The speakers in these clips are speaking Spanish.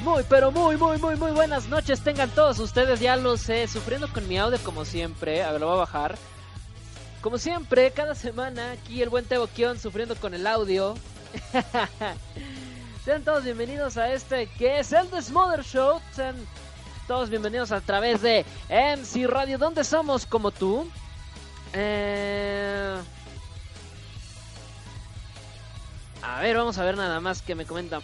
Muy, pero muy, muy, muy, muy buenas noches. Tengan todos ustedes, ya lo sé, sufriendo con mi audio como siempre. A ver, lo voy a bajar. Como siempre, cada semana aquí el buen Tebo Kion sufriendo con el audio. Sean todos bienvenidos a este que es el Desmother Show. Sean todos bienvenidos a través de MC Radio, donde somos como tú. Eh... A ver, vamos a ver nada más que me comentan.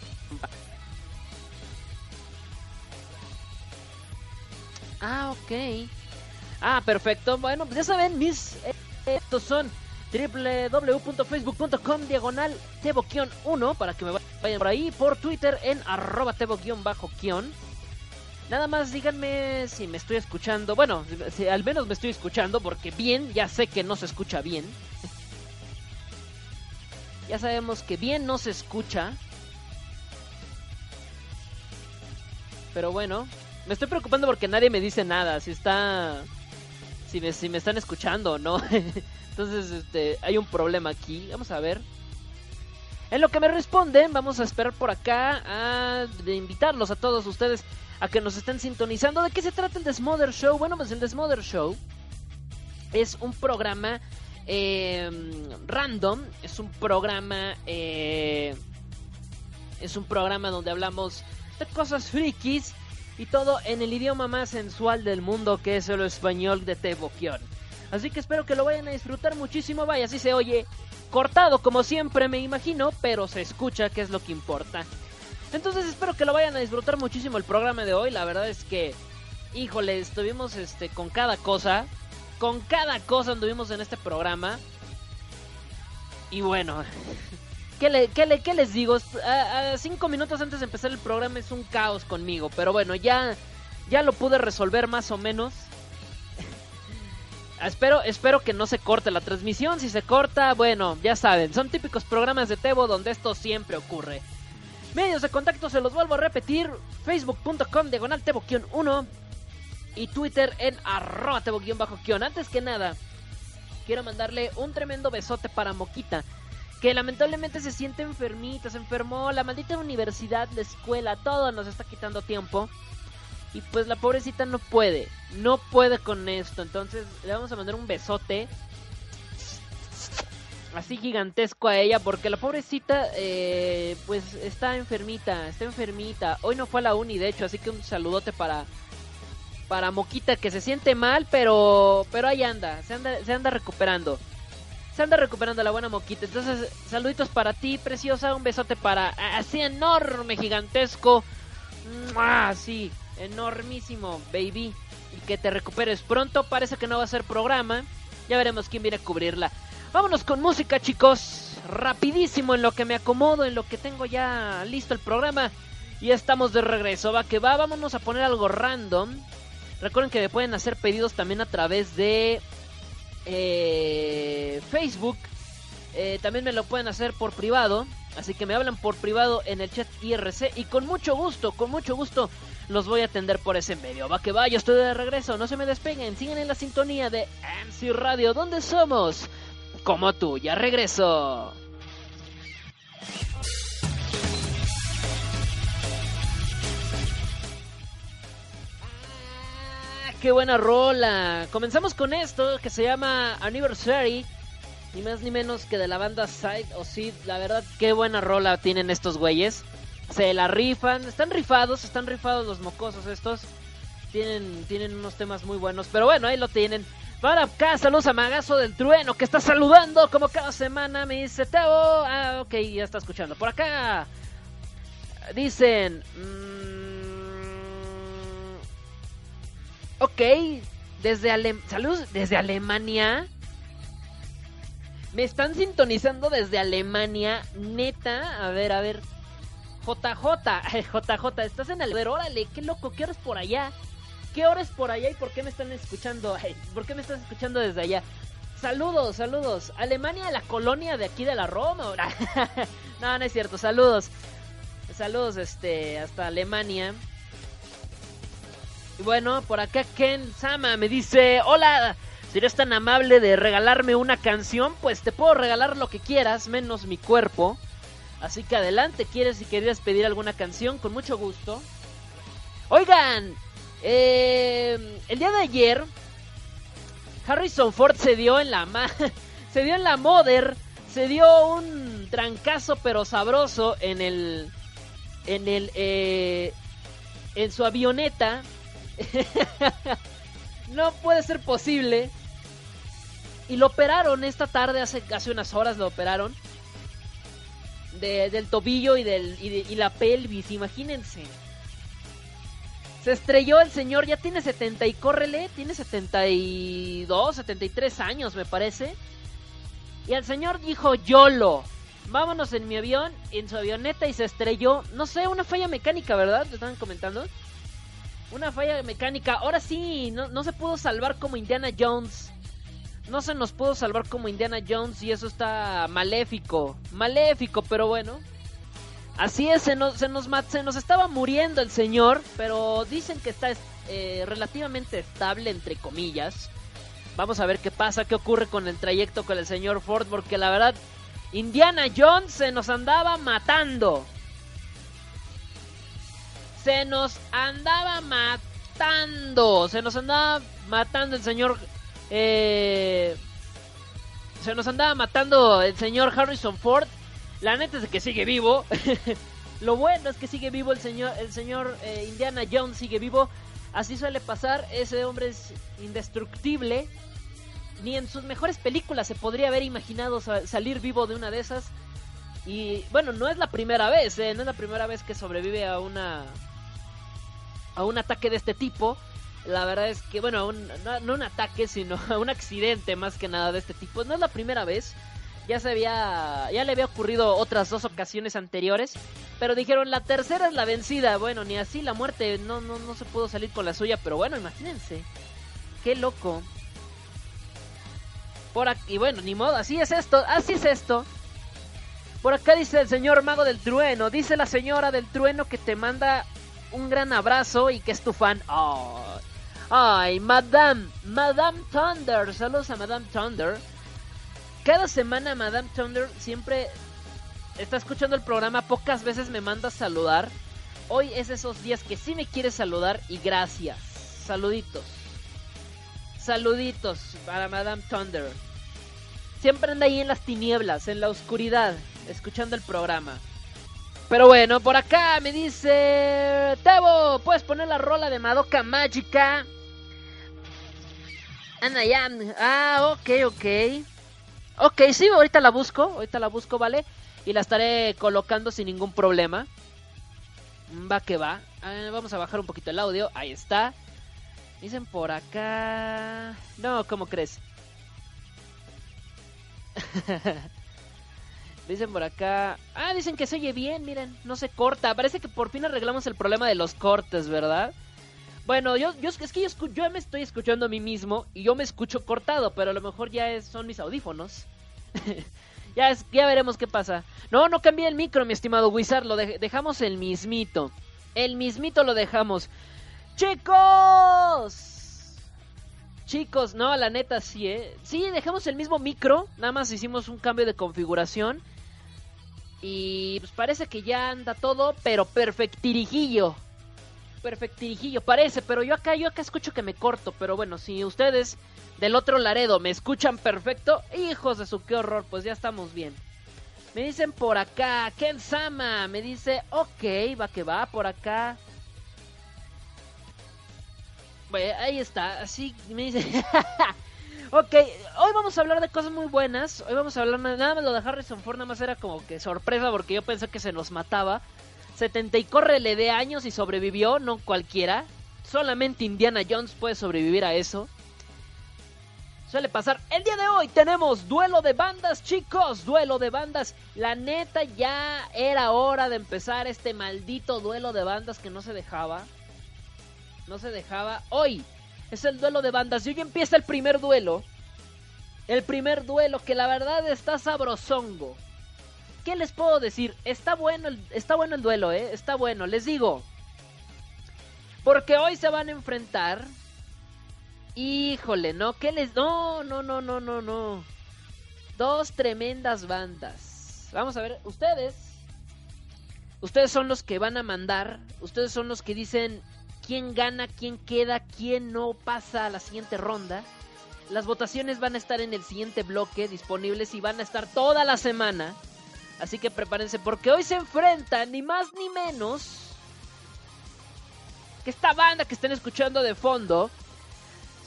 Ah, ok. Ah, perfecto. Bueno, pues ya saben, mis eh, estos son www.facebook.com diagonal tebo-1 para que me vayan por ahí, por Twitter en arroba tebo-kion. Nada más díganme si me estoy escuchando. Bueno, si al menos me estoy escuchando porque bien, ya sé que no se escucha bien. Ya sabemos que bien no se escucha. Pero bueno, me estoy preocupando porque nadie me dice nada. Si está. Si me, si me están escuchando no. Entonces, este, hay un problema aquí. Vamos a ver. En lo que me responden, vamos a esperar por acá a de invitarlos a todos ustedes a que nos estén sintonizando. ¿De qué se trata el Desmother Show? Bueno, pues el Desmother Show es un programa eh, random. Es un programa. Eh, es un programa donde hablamos de cosas frikis y todo en el idioma más sensual del mundo que es el español de Teboquión. Así que espero que lo vayan a disfrutar muchísimo. Vaya, así se oye cortado como siempre me imagino, pero se escucha que es lo que importa. Entonces espero que lo vayan a disfrutar muchísimo el programa de hoy. La verdad es que, híjole, estuvimos este con cada cosa con cada cosa anduvimos en este programa. Y bueno, ¿qué, le, qué, les digo? A, cinco minutos antes de empezar el programa es un caos conmigo. Pero bueno, ya, ya lo pude resolver más o menos. espero, espero que no se corte la transmisión. Si se corta, bueno, ya saben, son típicos programas de Tebo donde esto siempre ocurre. Medios de contacto se los vuelvo a repetir. Facebook.com diagonal Tebo-1 y Twitter en arroba bajo kion Antes que nada, quiero mandarle un tremendo besote para Moquita, que lamentablemente se siente enfermita, se enfermó, la maldita universidad, la escuela, todo nos está quitando tiempo. Y pues la pobrecita no puede, no puede con esto. Entonces le vamos a mandar un besote así gigantesco a ella porque la pobrecita eh, pues está enfermita, está enfermita. Hoy no fue a la uni de hecho, así que un saludote para para Moquita que se siente mal, pero pero ahí anda, se anda, se anda recuperando. Se anda recuperando la buena Moquita. Entonces, saluditos para ti, preciosa, un besote para así enorme, gigantesco. Así, enormísimo, baby. Y que te recuperes pronto. Parece que no va a ser programa. Ya veremos quién viene a cubrirla. Vámonos con música, chicos. Rapidísimo en lo que me acomodo, en lo que tengo ya listo el programa. Y estamos de regreso. Va que va, vámonos a poner algo random. Recuerden que me pueden hacer pedidos también a través de eh, Facebook. Eh, también me lo pueden hacer por privado. Así que me hablan por privado en el chat IRC. Y con mucho gusto, con mucho gusto los voy a atender por ese medio. Va que va, estoy de regreso. No se me despeguen. Sigan en la sintonía de MC Radio. ¿Dónde somos? Como tú, ya regreso. Qué buena rola. Comenzamos con esto que se llama Anniversary. Ni más ni menos que de la banda Side o Seed. La verdad, qué buena rola tienen estos güeyes. Se la rifan. Están rifados, están rifados los mocosos estos. Tienen, tienen unos temas muy buenos. Pero bueno, ahí lo tienen. Para acá, saludos a Magazo del Trueno que está saludando como cada semana. Me dice, Teo. Ah, ok, ya está escuchando. Por acá. Dicen. Mmm, Ok, desde Ale Saludos desde Alemania. Me están sintonizando desde Alemania, neta. A ver, a ver. JJ, JJ, estás en ver, órale, qué loco, ¿qué horas por allá? ¿Qué horas por allá y por qué me están escuchando? ¿Por qué me estás escuchando desde allá? Saludos, saludos. Alemania, la colonia de aquí de la Roma. no, no es cierto. Saludos. Saludos, este, hasta Alemania. Y bueno, por acá Ken Sama me dice, hola, si tan amable de regalarme una canción, pues te puedo regalar lo que quieras, menos mi cuerpo. Así que adelante, quieres si querías pedir alguna canción, con mucho gusto. Oigan, eh, el día de ayer Harrison Ford se dio en la se dio en la Mother, se dio un trancazo pero sabroso en el en el eh, en su avioneta. no puede ser posible. Y lo operaron esta tarde, hace, hace unas horas lo operaron. del tobillo y, del, y, la pelvis, imagínense. Se estrelló el señor, ya tiene 70 y córrele, tiene 72, 73 años me parece. Y el señor dijo YOLO, vámonos en mi avión, en su avioneta y se estrelló. No sé, una falla mecánica, ¿verdad? ¿Te estaban comentando? Una falla mecánica. Ahora sí, no, no se pudo salvar como Indiana Jones no se nos pudo salvar como Indiana Jones y eso está maléfico. Maléfico, pero bueno. Así es, se nos, se nos, se nos estaba muriendo el señor, pero dicen que está eh, relativamente estable, entre comillas. Vamos a ver qué pasa, qué ocurre con el trayecto con el señor Ford, porque la verdad, Indiana Jones se nos andaba matando. Se nos andaba matando, se nos andaba matando el señor eh, se nos andaba matando el señor Harrison Ford. La neta es que sigue vivo. Lo bueno es que sigue vivo el señor, el señor eh, Indiana Jones sigue vivo. Así suele pasar. Ese hombre es indestructible. Ni en sus mejores películas se podría haber imaginado salir vivo de una de esas. Y bueno, no es la primera vez, eh, no es la primera vez que sobrevive a una a un ataque de este tipo. La verdad es que, bueno, no, un ataque, sino un accidente más que nada de este tipo. No es la primera vez. Ya se había, ya le había ocurrido otras dos ocasiones anteriores. Pero dijeron, la tercera es la vencida. Bueno, ni así la muerte no, no, no se pudo salir con la suya. Pero bueno, imagínense. Qué loco. Por aquí, bueno, ni modo, así es esto, así es esto. Por acá dice el señor mago del trueno, dice la señora del trueno que te manda un gran abrazo y que es tu fan. Ay, Madame, Madame Thunder. Saludos a Madame Thunder. Cada semana Madame Thunder siempre está escuchando el programa, pocas veces me manda a saludar. Hoy es esos días que sí me quiere saludar y gracias. Saluditos. Saluditos para Madame Thunder. Siempre anda ahí en las tinieblas, en la oscuridad, escuchando el programa. Pero bueno, por acá me dice Tebo, puedes poner la rola de Madoka Mágica. Anda ya. Ah, ok, ok. Ok, sí, ahorita la busco. Ahorita la busco, ¿vale? Y la estaré colocando sin ningún problema. Va que va. Vamos a bajar un poquito el audio. Ahí está. Dicen por acá. No, ¿cómo crees? dicen por acá. Ah, dicen que se oye bien, miren. No se corta. Parece que por fin arreglamos el problema de los cortes, ¿verdad? Bueno, yo, yo es que yo, me estoy escuchando a mí mismo y yo me escucho cortado, pero a lo mejor ya es, son mis audífonos. ya, es, ya veremos qué pasa. No, no cambié el micro, mi estimado Wizard, lo dejamos el mismito. El mismito lo dejamos. ¡Chicos! Chicos, no, la neta sí, ¿eh? Sí, dejamos el mismo micro, nada más hicimos un cambio de configuración. Y pues parece que ya anda todo, pero perfectirijillo perfectirijillo, parece, pero yo acá, yo acá escucho que me corto, pero bueno, si ustedes del otro Laredo me escuchan perfecto, hijos de su qué horror, pues ya estamos bien. Me dicen por acá, Ken Sama, me dice, ok, va que va, por acá. Bueno, ahí está, así me dice... ok, hoy vamos a hablar de cosas muy buenas. Hoy vamos a hablar nada más lo de Harrison Ford, nada más era como que sorpresa porque yo pensé que se nos mataba. 70 y córrele de años y sobrevivió, no cualquiera. Solamente Indiana Jones puede sobrevivir a eso. Suele pasar. El día de hoy tenemos duelo de bandas, chicos. Duelo de bandas. La neta ya era hora de empezar este maldito duelo de bandas que no se dejaba. No se dejaba. Hoy es el duelo de bandas. Y hoy empieza el primer duelo. El primer duelo que la verdad está sabrosongo. ¿qué les puedo decir? Está bueno el, está bueno el duelo, ¿eh? Está bueno, les digo. Porque hoy se van a enfrentar. Híjole, ¿no? ¿Qué les.? No, no, no, no, no, no. Dos tremendas bandas. Vamos a ver, ustedes. Ustedes son los que van a mandar, ustedes son los que dicen quién gana, quién queda, quién no pasa a la siguiente ronda. Las votaciones van a estar en el siguiente bloque disponibles y van a estar toda la semana. Así que prepárense porque hoy se enfrentan ni más ni menos que esta banda que están escuchando de fondo.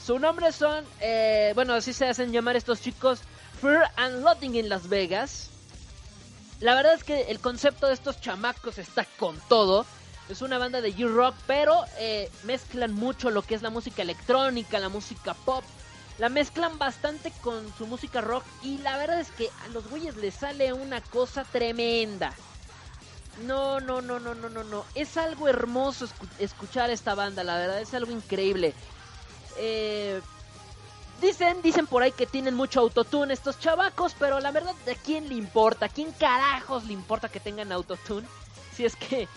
Su nombre son, eh, bueno, así se hacen llamar estos chicos, Fear and Loading en Las Vegas. La verdad es que el concepto de estos chamacos está con todo. Es una banda de U-Rock, pero eh, mezclan mucho lo que es la música electrónica, la música pop. La mezclan bastante con su música rock y la verdad es que a los güeyes les sale una cosa tremenda. No, no, no, no, no, no, no. Es algo hermoso escuchar esta banda, la verdad, es algo increíble. Eh, Dicen, dicen por ahí que tienen mucho autotune estos chavacos, pero la verdad, ¿a quién le importa? ¿A quién carajos le importa que tengan autotune? Si es que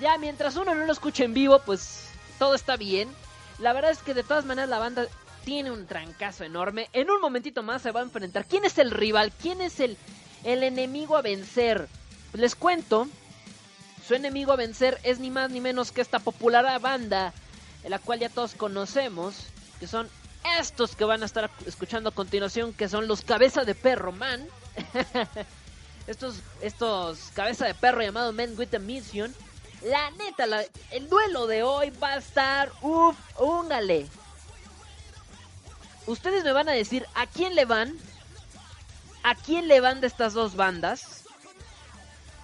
ya mientras uno no lo escuche en vivo, pues todo está bien. La verdad es que de todas maneras la banda tiene un trancazo enorme. En un momentito más se va a enfrentar. ¿Quién es el rival? ¿Quién es el, el enemigo a vencer? Les cuento, su enemigo a vencer es ni más ni menos que esta popular banda, la cual ya todos conocemos, que son estos que van a estar escuchando a continuación, que son los cabeza de perro man. estos, estos cabeza de perro llamado Men with a Mission. La neta, el duelo de hoy va a estar, uff, úngale. Ustedes me van a decir a quién le van. ¿A quién le van de estas dos bandas?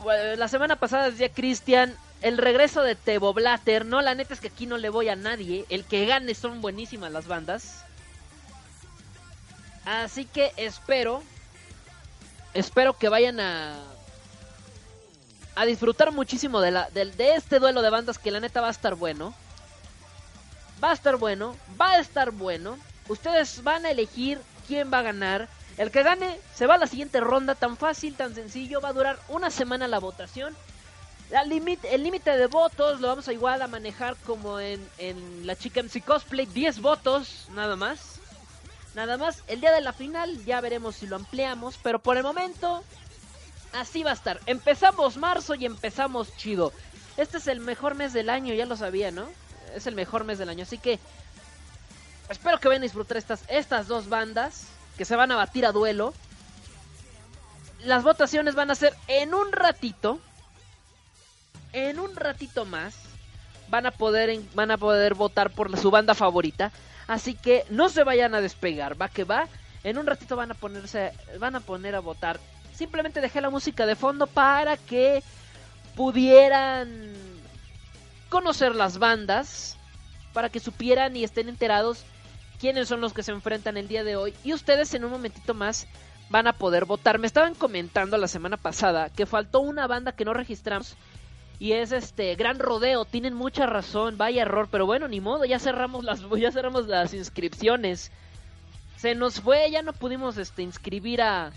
la semana pasada decía Cristian, el regreso de Tebo Blatter. No, la neta es que aquí no le voy a nadie. El que gane son buenísimas las bandas. Así que espero, espero que vayan a a disfrutar muchísimo de, la, de, este duelo de bandas que la neta va a estar bueno. Va a estar bueno, va a estar bueno. Ustedes van a elegir quién va a ganar. El que gane se va a la siguiente ronda, tan fácil, tan sencillo. Va a durar una semana la votación. La el límite de votos lo vamos a igual a manejar como en, en la Chicken MC Cosplay. 10 votos, nada más. Nada más, el día de la final ya veremos si lo ampliamos, pero por el momento así va a estar. Empezamos marzo y empezamos chido. Este es el mejor mes del año, ya lo sabía, ¿no? Es el mejor mes del año, así que espero que vayan a disfrutar estas, estas dos bandas que se van a batir a duelo. Las votaciones van a ser en un ratito. En un ratito más van a poder van a poder votar por su banda favorita. Así que no se vayan a despegar, va que va. En un ratito van a ponerse, van a poner a votar. Simplemente dejé la música de fondo para que pudieran conocer las bandas, para que supieran y estén enterados quiénes son los que se enfrentan el día de hoy. Y ustedes en un momentito más van a poder votar. Me estaban comentando la semana pasada que faltó una banda que no registramos y es este gran rodeo. Tienen mucha razón, vaya error, pero bueno, ni modo, ya cerramos las ya cerramos las inscripciones. Se nos fue, ya no pudimos este inscribir a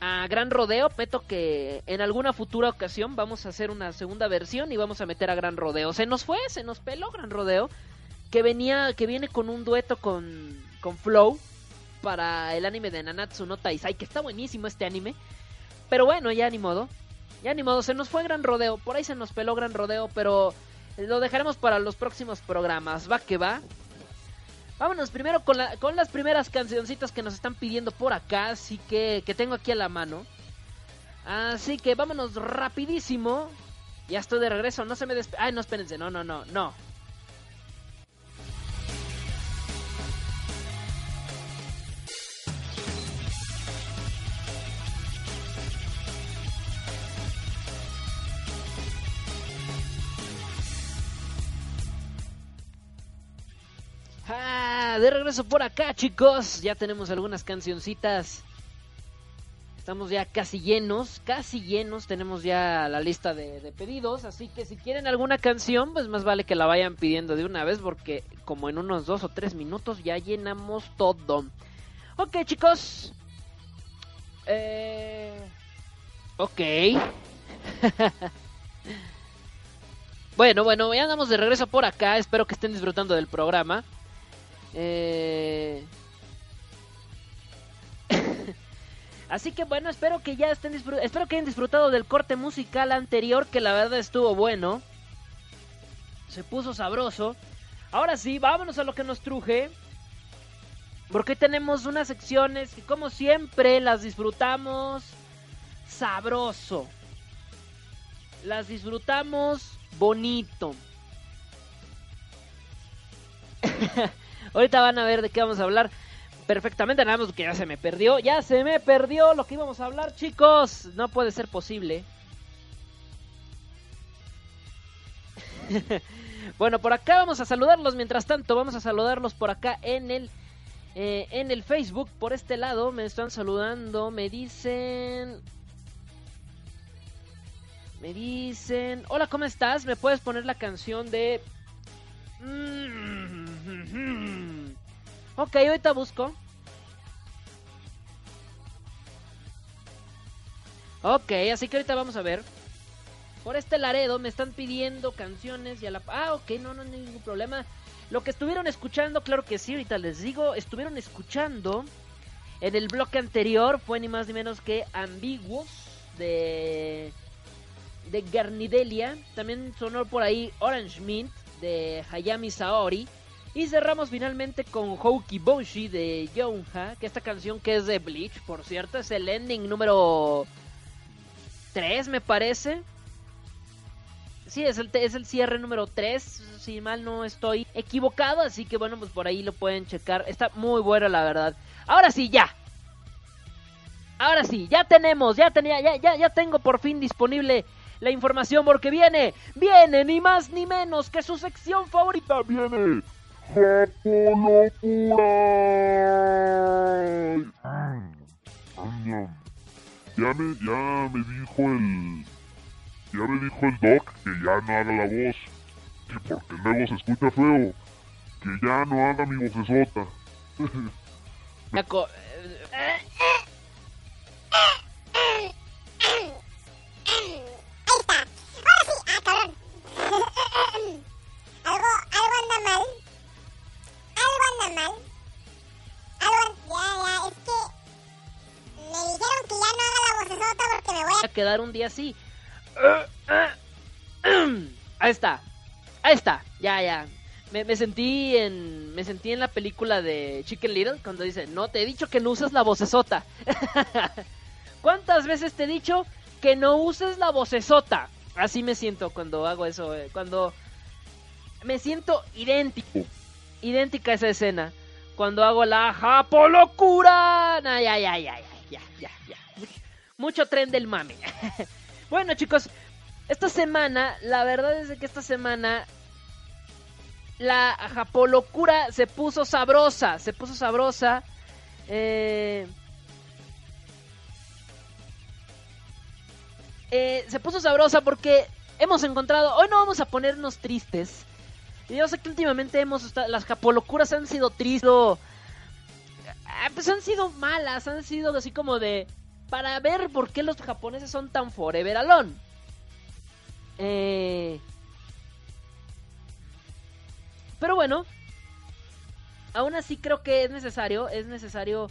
a Gran Rodeo, peto que en alguna futura ocasión vamos a hacer una segunda versión y vamos a meter a Gran Rodeo. Se nos fue, se nos peló Gran Rodeo, que venía que viene con un dueto con con Flow para el anime de Nanatsu no Taisai, que está buenísimo este anime. Pero bueno, ya ni modo. Ya ni modo, se nos fue Gran Rodeo. Por ahí se nos peló Gran Rodeo, pero lo dejaremos para los próximos programas. Va que va. Vámonos primero con, la, con las primeras cancioncitas que nos están pidiendo por acá. Así que, que tengo aquí a la mano. Así que vámonos rapidísimo. Ya estoy de regreso. No se me despe... Ay, no, espérense. No, no, no, no. De regreso por acá, chicos. Ya tenemos algunas cancioncitas. Estamos ya casi llenos, casi llenos. Tenemos ya la lista de, pedidos. Así que si quieren alguna canción, pues más vale que la vayan pidiendo de una vez. Porque como en unos dos o tres minutos ya llenamos todo. Ok, chicos. Eh... Ok. bueno, bueno, ya andamos de regreso por acá. Espero que estén disfrutando del programa. Eh... Así que bueno, espero que ya estén espero que hayan disfrutado del corte musical anterior, que la verdad estuvo bueno. Se puso sabroso. Ahora sí, vámonos a lo que nos truje. Porque tenemos unas secciones que como siempre las disfrutamos sabroso. Las disfrutamos bonito. Ahorita van a ver de qué vamos a hablar perfectamente. Nada más que ya se me perdió. Ya se me perdió lo que íbamos a hablar, chicos. No puede ser posible. bueno, por acá vamos a saludarlos. Mientras tanto, vamos a saludarlos por acá en el, eh, en el Facebook. Por este lado me están saludando. Me dicen... Me dicen... Hola, ¿cómo estás? ¿Me puedes poner la canción de... Mm, ok, ahorita busco. Ok, así que ahorita vamos a ver. Por este Laredo me están pidiendo canciones y a la... Ah, ok, no, no ningún problema. Lo que estuvieron escuchando, claro que sí, ahorita les digo, estuvieron escuchando en el bloque anterior, fue ni más ni menos que Ambiguos de, de Garnidelia. También sonó por ahí Orange Mint de Hayami Saori. Y cerramos finalmente con Houki Boshi de Yonha, que esta canción que es de Bleach, por cierto, es el ending número 3, me parece. Sí, es el, es el cierre número 3, si mal no estoy equivocado, así que bueno, pues por ahí lo pueden checar. Está muy bueno, la verdad. Ahora sí, ya. Ahora sí, ya tenemos, ya tenía, ya, ya, ya tengo por fin disponible la información porque viene, viene ni más ni menos que su sección favorita. Viene Japolocura. Ya me, ya me dijo el... Ya me dijo el doc que ya no haga la voz. Que porque luego se escucha feo. Que ya no haga mi vocesota. quedar un día así. Ahí está. Ahí está. Ya, ya. Me, sentí en me sentí en la película de Chicken Little cuando dice, "No te he dicho que no uses la vocesota." ¿Cuántas veces te he dicho que no uses la vocesota? Así me siento cuando hago eso, eh, cuando me siento idéntico. Idéntica a esa escena. Cuando hago la Japo locura. ya, ya, ya, ya, ya, ya, ya. Mucho tren del mame. bueno, chicos, esta semana, la verdad es que esta semana la Japolocura se puso sabrosa, se puso sabrosa. Eh, eh, se puso sabrosa porque hemos encontrado, hoy no vamos a ponernos tristes, yo sé que últimamente hemos las japolocuras han sido tristes, ah, pues han sido malas, han sido así como de para ver por qué los japoneses son tan forever alone. Eh... Pero bueno, aún así creo que es necesario, es necesario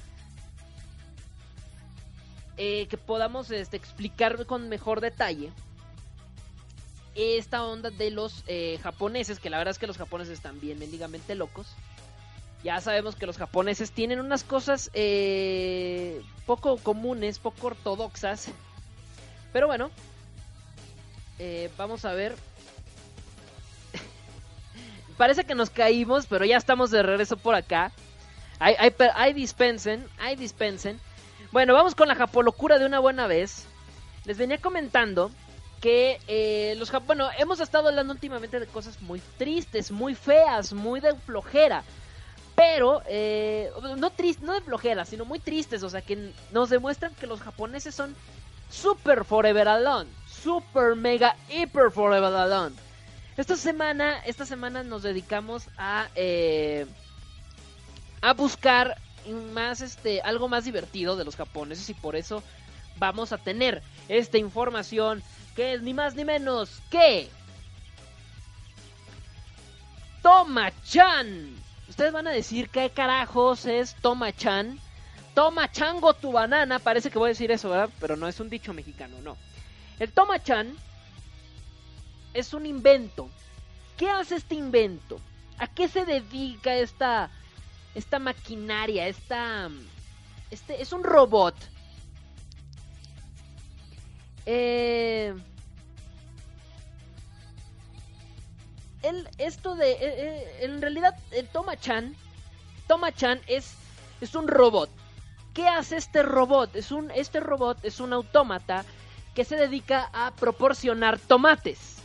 eh, que podamos este, explicar con mejor detalle esta onda de los eh, japoneses, que la verdad es que los japoneses están bien mendigamente locos. Ya sabemos que los japoneses tienen unas cosas eh, poco comunes, poco ortodoxas. Pero bueno, eh, vamos a ver. Parece que nos caímos, pero ya estamos de regreso por acá. Hay, dispensen, hay dispensen. Bueno, vamos con la japolocura de una buena vez. Les venía comentando que eh, los bueno hemos estado hablando últimamente de cosas muy tristes muy feas muy de flojera pero eh, no triste no de flojera sino muy tristes o sea que nos demuestran que los japoneses son super forever alone super mega hyper forever alone esta semana esta semana nos dedicamos a eh, a buscar más este algo más divertido de los japoneses y por eso vamos a tener esta información que es ni más ni menos que Toma-chan. Ustedes van a decir qué carajos es Toma-chan, toma chango tu banana, parece que voy a decir eso, ¿verdad? Pero no es un dicho mexicano, no. El toma chan es un invento. ¿Qué hace este invento? ¿A qué se dedica esta, esta maquinaria? Esta, este, es un robot. Eh, esto de... eh, eh, en realidad, el Toma-chan... Toma-chan es, es un robot. ¿Qué hace este robot? Es un, este robot es un autómata que se dedica a proporcionar tomates.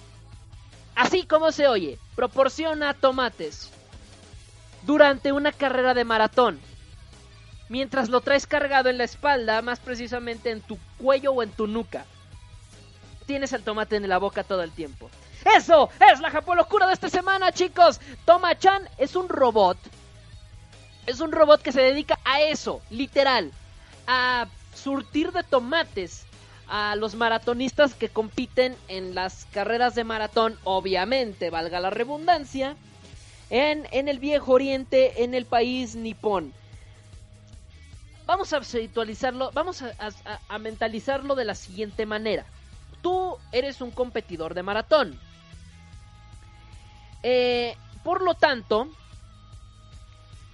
Así como se oye, proporciona tomates durante una carrera de maratón. Mientras lo traes cargado en la espalda, más precisamente en tu cuello o en tu nuca. Tienes el tomate en la boca todo el tiempo. Eso es la Japón locura de esta semana, chicos. Toma-chan es un robot. Es un robot que se dedica a eso, literal. A surtir de tomates a los maratonistas que compiten en las carreras de maratón, obviamente, valga la redundancia, en, en el viejo oriente, en el país nipón. Vamos a situalizarlo, vamos a mentalizarlo de la siguiente manera. Tú eres un competidor de maratón. Eh, por lo tanto,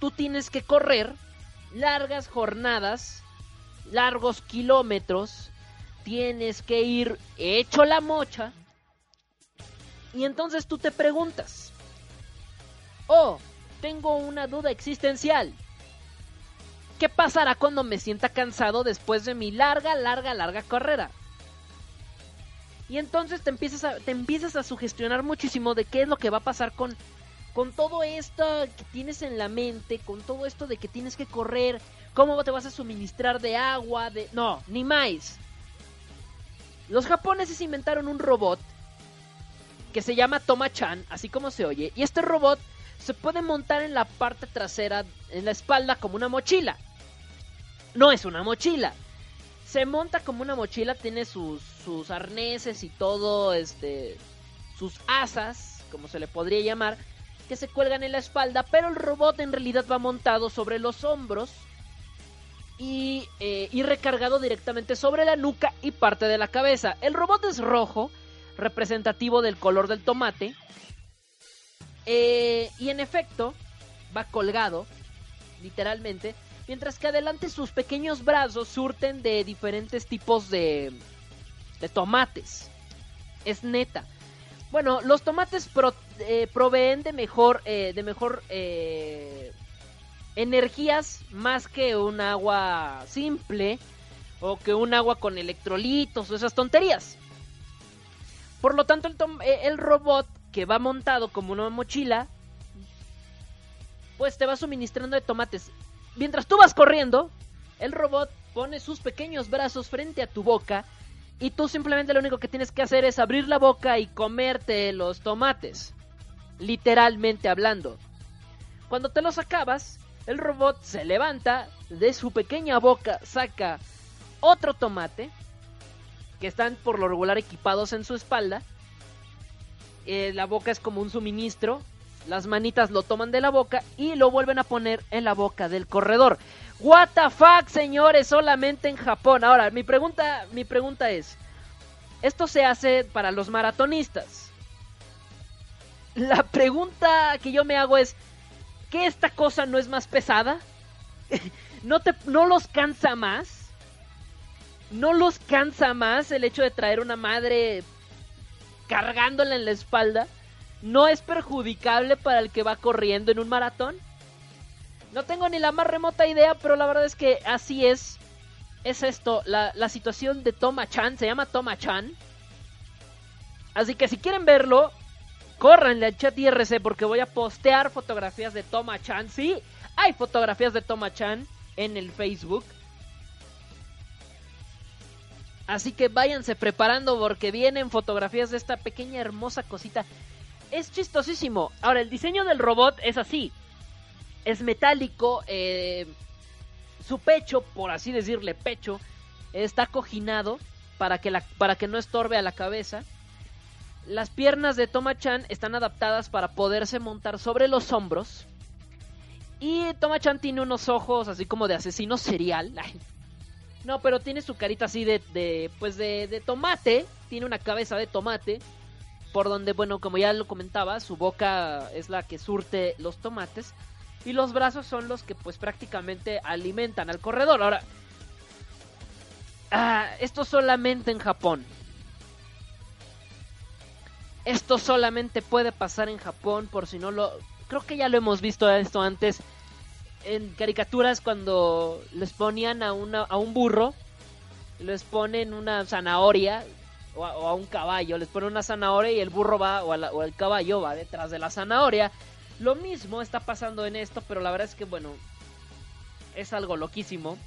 tú tienes que correr largas jornadas, largos kilómetros, tienes que ir hecho la mocha. Y entonces tú te preguntas, oh, tengo una duda existencial. ¿Qué pasará cuando me sienta cansado después de mi larga, larga, larga carrera? Y entonces te empiezas a, te empiezas a sugestionar muchísimo de qué es lo que va a pasar con, con todo esto que tienes en la mente, con todo esto de que tienes que correr, cómo te vas a suministrar de agua, de... No, ni más. Los japoneses inventaron un robot que se llama Toma-chan, así como se oye, y este robot se puede montar en la parte trasera, en la espalda, como una mochila. No es una mochila. Se monta como una mochila, tiene sus, sus arneses y todo, este, sus asas, como se le podría llamar, que se cuelgan en la espalda, pero el robot en realidad va montado sobre los hombros y, eh, y recargado directamente sobre la nuca y parte de la cabeza. El robot es rojo, representativo del color del tomate, eh, y en efecto va colgado, literalmente, mientras que adelante sus pequeños brazos surten de diferentes tipos de, de tomates. Es neta. Bueno, los tomates pro- eh, proveen de mejor, eh, de mejor eh, energías más que un agua simple o que un agua con electrolitos o esas tonterías. Por lo tanto, el, eh, el robot que va montado como una mochila, pues te va suministrando de tomates. Mientras tú vas corriendo, el robot pone sus pequeños brazos frente a tu boca y tú simplemente lo único que tienes que hacer es abrir la boca y comerte los tomates. Literalmente hablando. Cuando te los acabas, el robot se levanta, de su pequeña boca saca otro tomate, que están por lo regular equipados en su espalda. Eh, la boca es como un suministro. Las manitas lo toman de la boca y lo vuelven a poner en la boca del corredor. What the fuck, señores, solamente en Japón. Ahora, mi pregunta, mi pregunta es, esto se hace para los maratonistas. La pregunta que yo me hago es, ¿qué esta cosa no es más pesada? ¿No, te, ¿No los cansa más? ¿No los cansa más el hecho de traer una madre cargándola en la espalda? ¿No es perjudicable para el que va corriendo en un maratón? No tengo ni la más remota idea, pero la verdad es que así es. Es esto, la, la situación de Toma-chan, se llama Toma-chan. Así que si quieren verlo, córranle al chat IRC porque voy a postear fotografías de Toma-chan. Sí, hay fotografías de Toma-chan en el Facebook. Así que váyanse preparando porque vienen fotografías de esta pequeña hermosa cosita. Es chistosísimo. Ahora, el diseño del robot es así. Es metálico. eh, su pecho, por así decirle pecho, está cojinado para que, la, para que no estorbe a la cabeza. Las piernas de Toma-chan están adaptadas para poderse montar sobre los hombros. Y Toma-chan tiene unos ojos así como de asesino serial. No, pero tiene su carita así de, de pues de, de tomate. Tiene una cabeza de tomate. Por donde, bueno, como ya lo comentaba, su boca es la que surte los tomates. Y los brazos son los que pues prácticamente alimentan al corredor. Ahora, ah, esto solamente en Japón. Esto solamente puede pasar en Japón por si no lo... Creo que ya lo hemos visto esto antes en caricaturas cuando les ponían a, una, a un burro, les ponen una zanahoria o a, un caballo, les ponen una zanahoria y el burro va o, el caballo va detrás de la zanahoria. Lo mismo está pasando en esto, pero la verdad es que bueno, es algo loquísimo.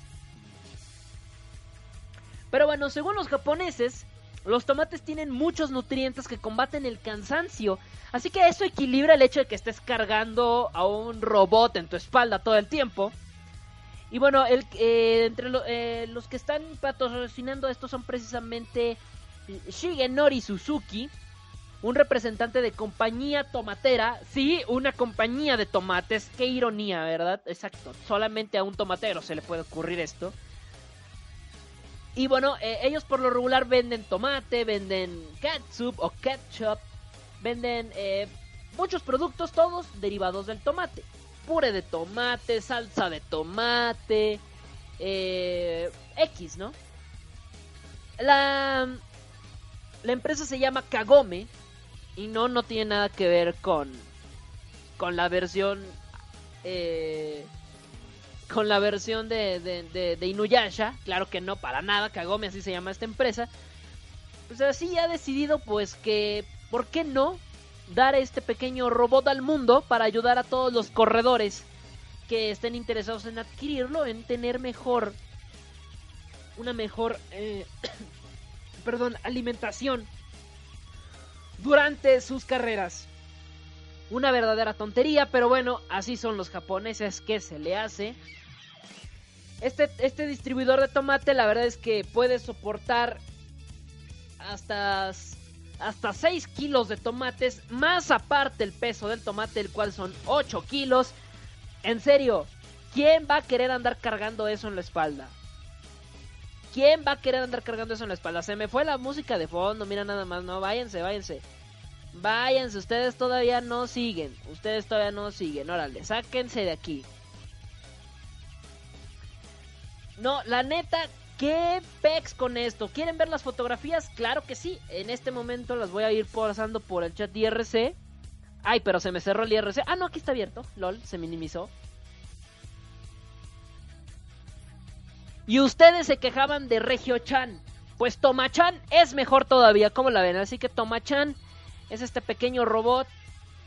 Pero bueno, según los japoneses, los tomates tienen muchos nutrientes que combaten el cansancio. Así que eso equilibra el hecho de que estés cargando a un robot en tu espalda todo el tiempo. Y bueno, el, eh, entre eh, los que están patrocinando esto son precisamente Shigenori Suzuki, un representante de compañía tomatera. Sí, una compañía de tomates. Qué ironía, ¿verdad? Exacto. Solamente a un tomatero se le puede ocurrir esto. Y bueno, eh, ellos por lo regular venden tomate, venden catsup o ketchup, venden eh, muchos productos, todos derivados del tomate. Puré de tomate, salsa de tomate, eh, X, ¿no? La, la empresa se llama Kagome y no, no tiene nada que ver con, con la versión... Eh, con la versión de, de, Inuyasha, claro que no, para nada, Kagome, así se llama esta empresa. Pues así ha decidido pues que, ¿por qué no? Dar este pequeño robot al mundo para ayudar a todos los corredores que estén interesados en adquirirlo, en tener mejor, una mejor, eh, perdón, alimentación durante sus carreras. Una verdadera tontería, pero bueno, así son los japoneses que se le hace. Este, este distribuidor de tomate, la verdad es que puede soportar hasta, hasta 6 kilos de tomates, más aparte el peso del tomate, el cual son 8 kilos. En serio, ¿quién va a querer andar cargando eso en la espalda? ¿Quién va a querer andar cargando eso en la espalda? Se me fue la música de fondo, mira nada más, no, váyanse, váyanse. Váyanse, ustedes todavía no siguen. Ustedes todavía no siguen. Órale, sáquense de aquí. No, la neta, ¿qué pex con esto? ¿Quieren ver las fotografías? Claro que sí. En este momento las voy a ir pasando por el chat IRC. Ay, pero se me cerró el IRC. Ah, no, aquí está abierto. LOL, se minimizó. Y ustedes se quejaban de Regio Chan. Pues Tomachan es mejor todavía, ¿cómo la ven? Así que Tomachan es este pequeño robot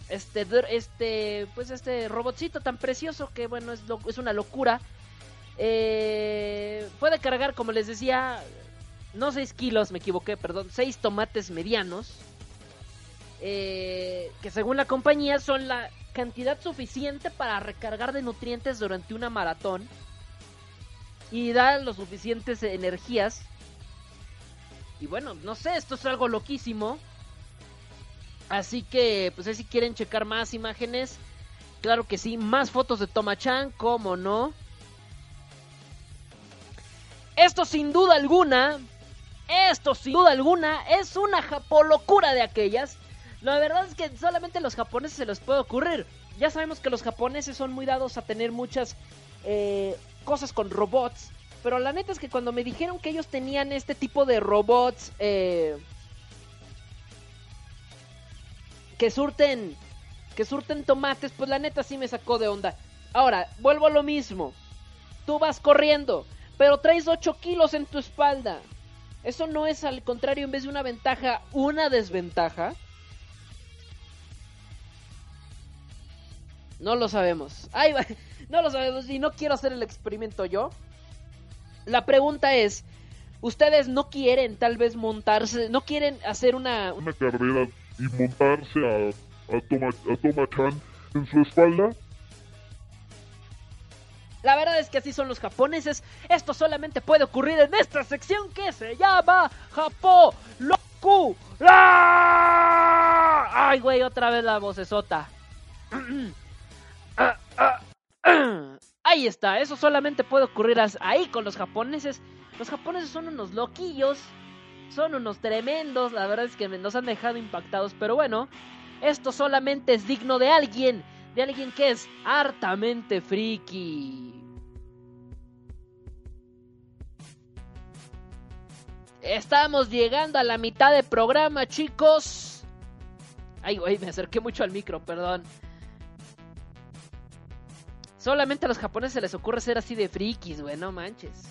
este este pues este robotcito tan precioso que bueno es, lo, es una locura eh, puede cargar como les decía no 6 kilos me equivoqué perdón 6 tomates medianos eh, que según la compañía son la cantidad suficiente para recargar de nutrientes durante una maratón y dar los suficientes energías y bueno no sé esto es algo loquísimo Así que, pues si quieren checar más imágenes, claro que sí, más fotos de Tomachan, cómo no. Esto sin duda alguna, esto sin duda alguna es una japolocura de aquellas. La verdad es que solamente a los japoneses se les puede ocurrir. Ya sabemos que los japoneses son muy dados a tener muchas eh, cosas con robots. Pero la neta es que cuando me dijeron que ellos tenían este tipo de robots... Eh, que surten que surten tomates, pues la neta sí me sacó de onda. Ahora, vuelvo a lo mismo. Tú vas corriendo, pero traes 8 kilos en tu espalda. Eso no es al contrario, en vez de una ventaja, una desventaja. No lo sabemos. Ay, no lo sabemos y no quiero hacer el experimento yo. La pregunta es, ustedes no quieren tal vez montarse, no quieren hacer una Una carrera y montarse a, a, Toma, a Toma-chan en su espalda. La verdad es que así son los japoneses. Esto solamente puede ocurrir en esta sección que se llama Japó Loku. ¡Ah! Ay, güey, otra vez la vocesota. Ah, ah. Ahí está, eso solamente puede ocurrir ahí con los japoneses. Los japoneses son unos loquillos, son unos tremendos, la verdad es que nos han dejado impactados, pero bueno, esto solamente es digno de alguien, de alguien que es hartamente friki. Estamos llegando a la mitad del programa, chicos. Ay, güey, me acerqué mucho al micro, perdón. Solamente a los japoneses se les ocurre ser así de frikis, güey, no manches.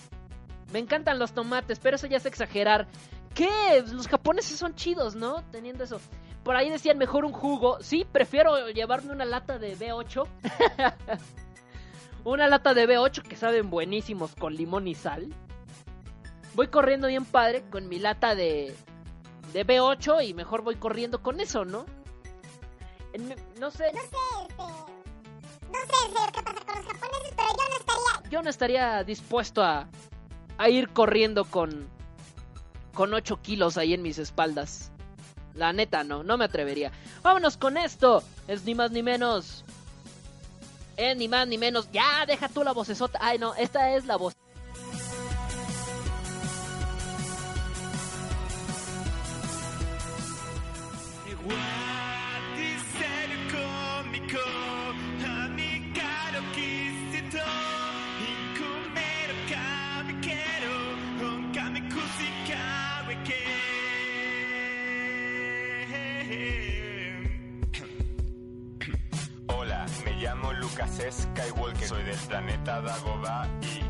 Me encantan los tomates, pero eso ya es exagerar. ¿Qué? Los japoneses son chidos, ¿no? Teniendo eso. Por ahí decían mejor un jugo. Sí, prefiero llevarme una lata de B8. una lata de B8 que saben buenísimos con limón y sal. Voy corriendo bien padre con mi lata de, de B8 y mejor voy corriendo con eso, ¿no? no sé. No sé, no sé qué pasa con los japoneses, pero yo no estaría... Yo no estaría dispuesto a, a ir corriendo con, con 8 kilos ahí en mis espaldas. La neta, no, no me atrevería. Vámonos con esto. Es ni más ni menos. Es ni más ni menos. Ya, deja tú la vocesota. Ay, no, esta es la voz. Soy del planeta Dagobah y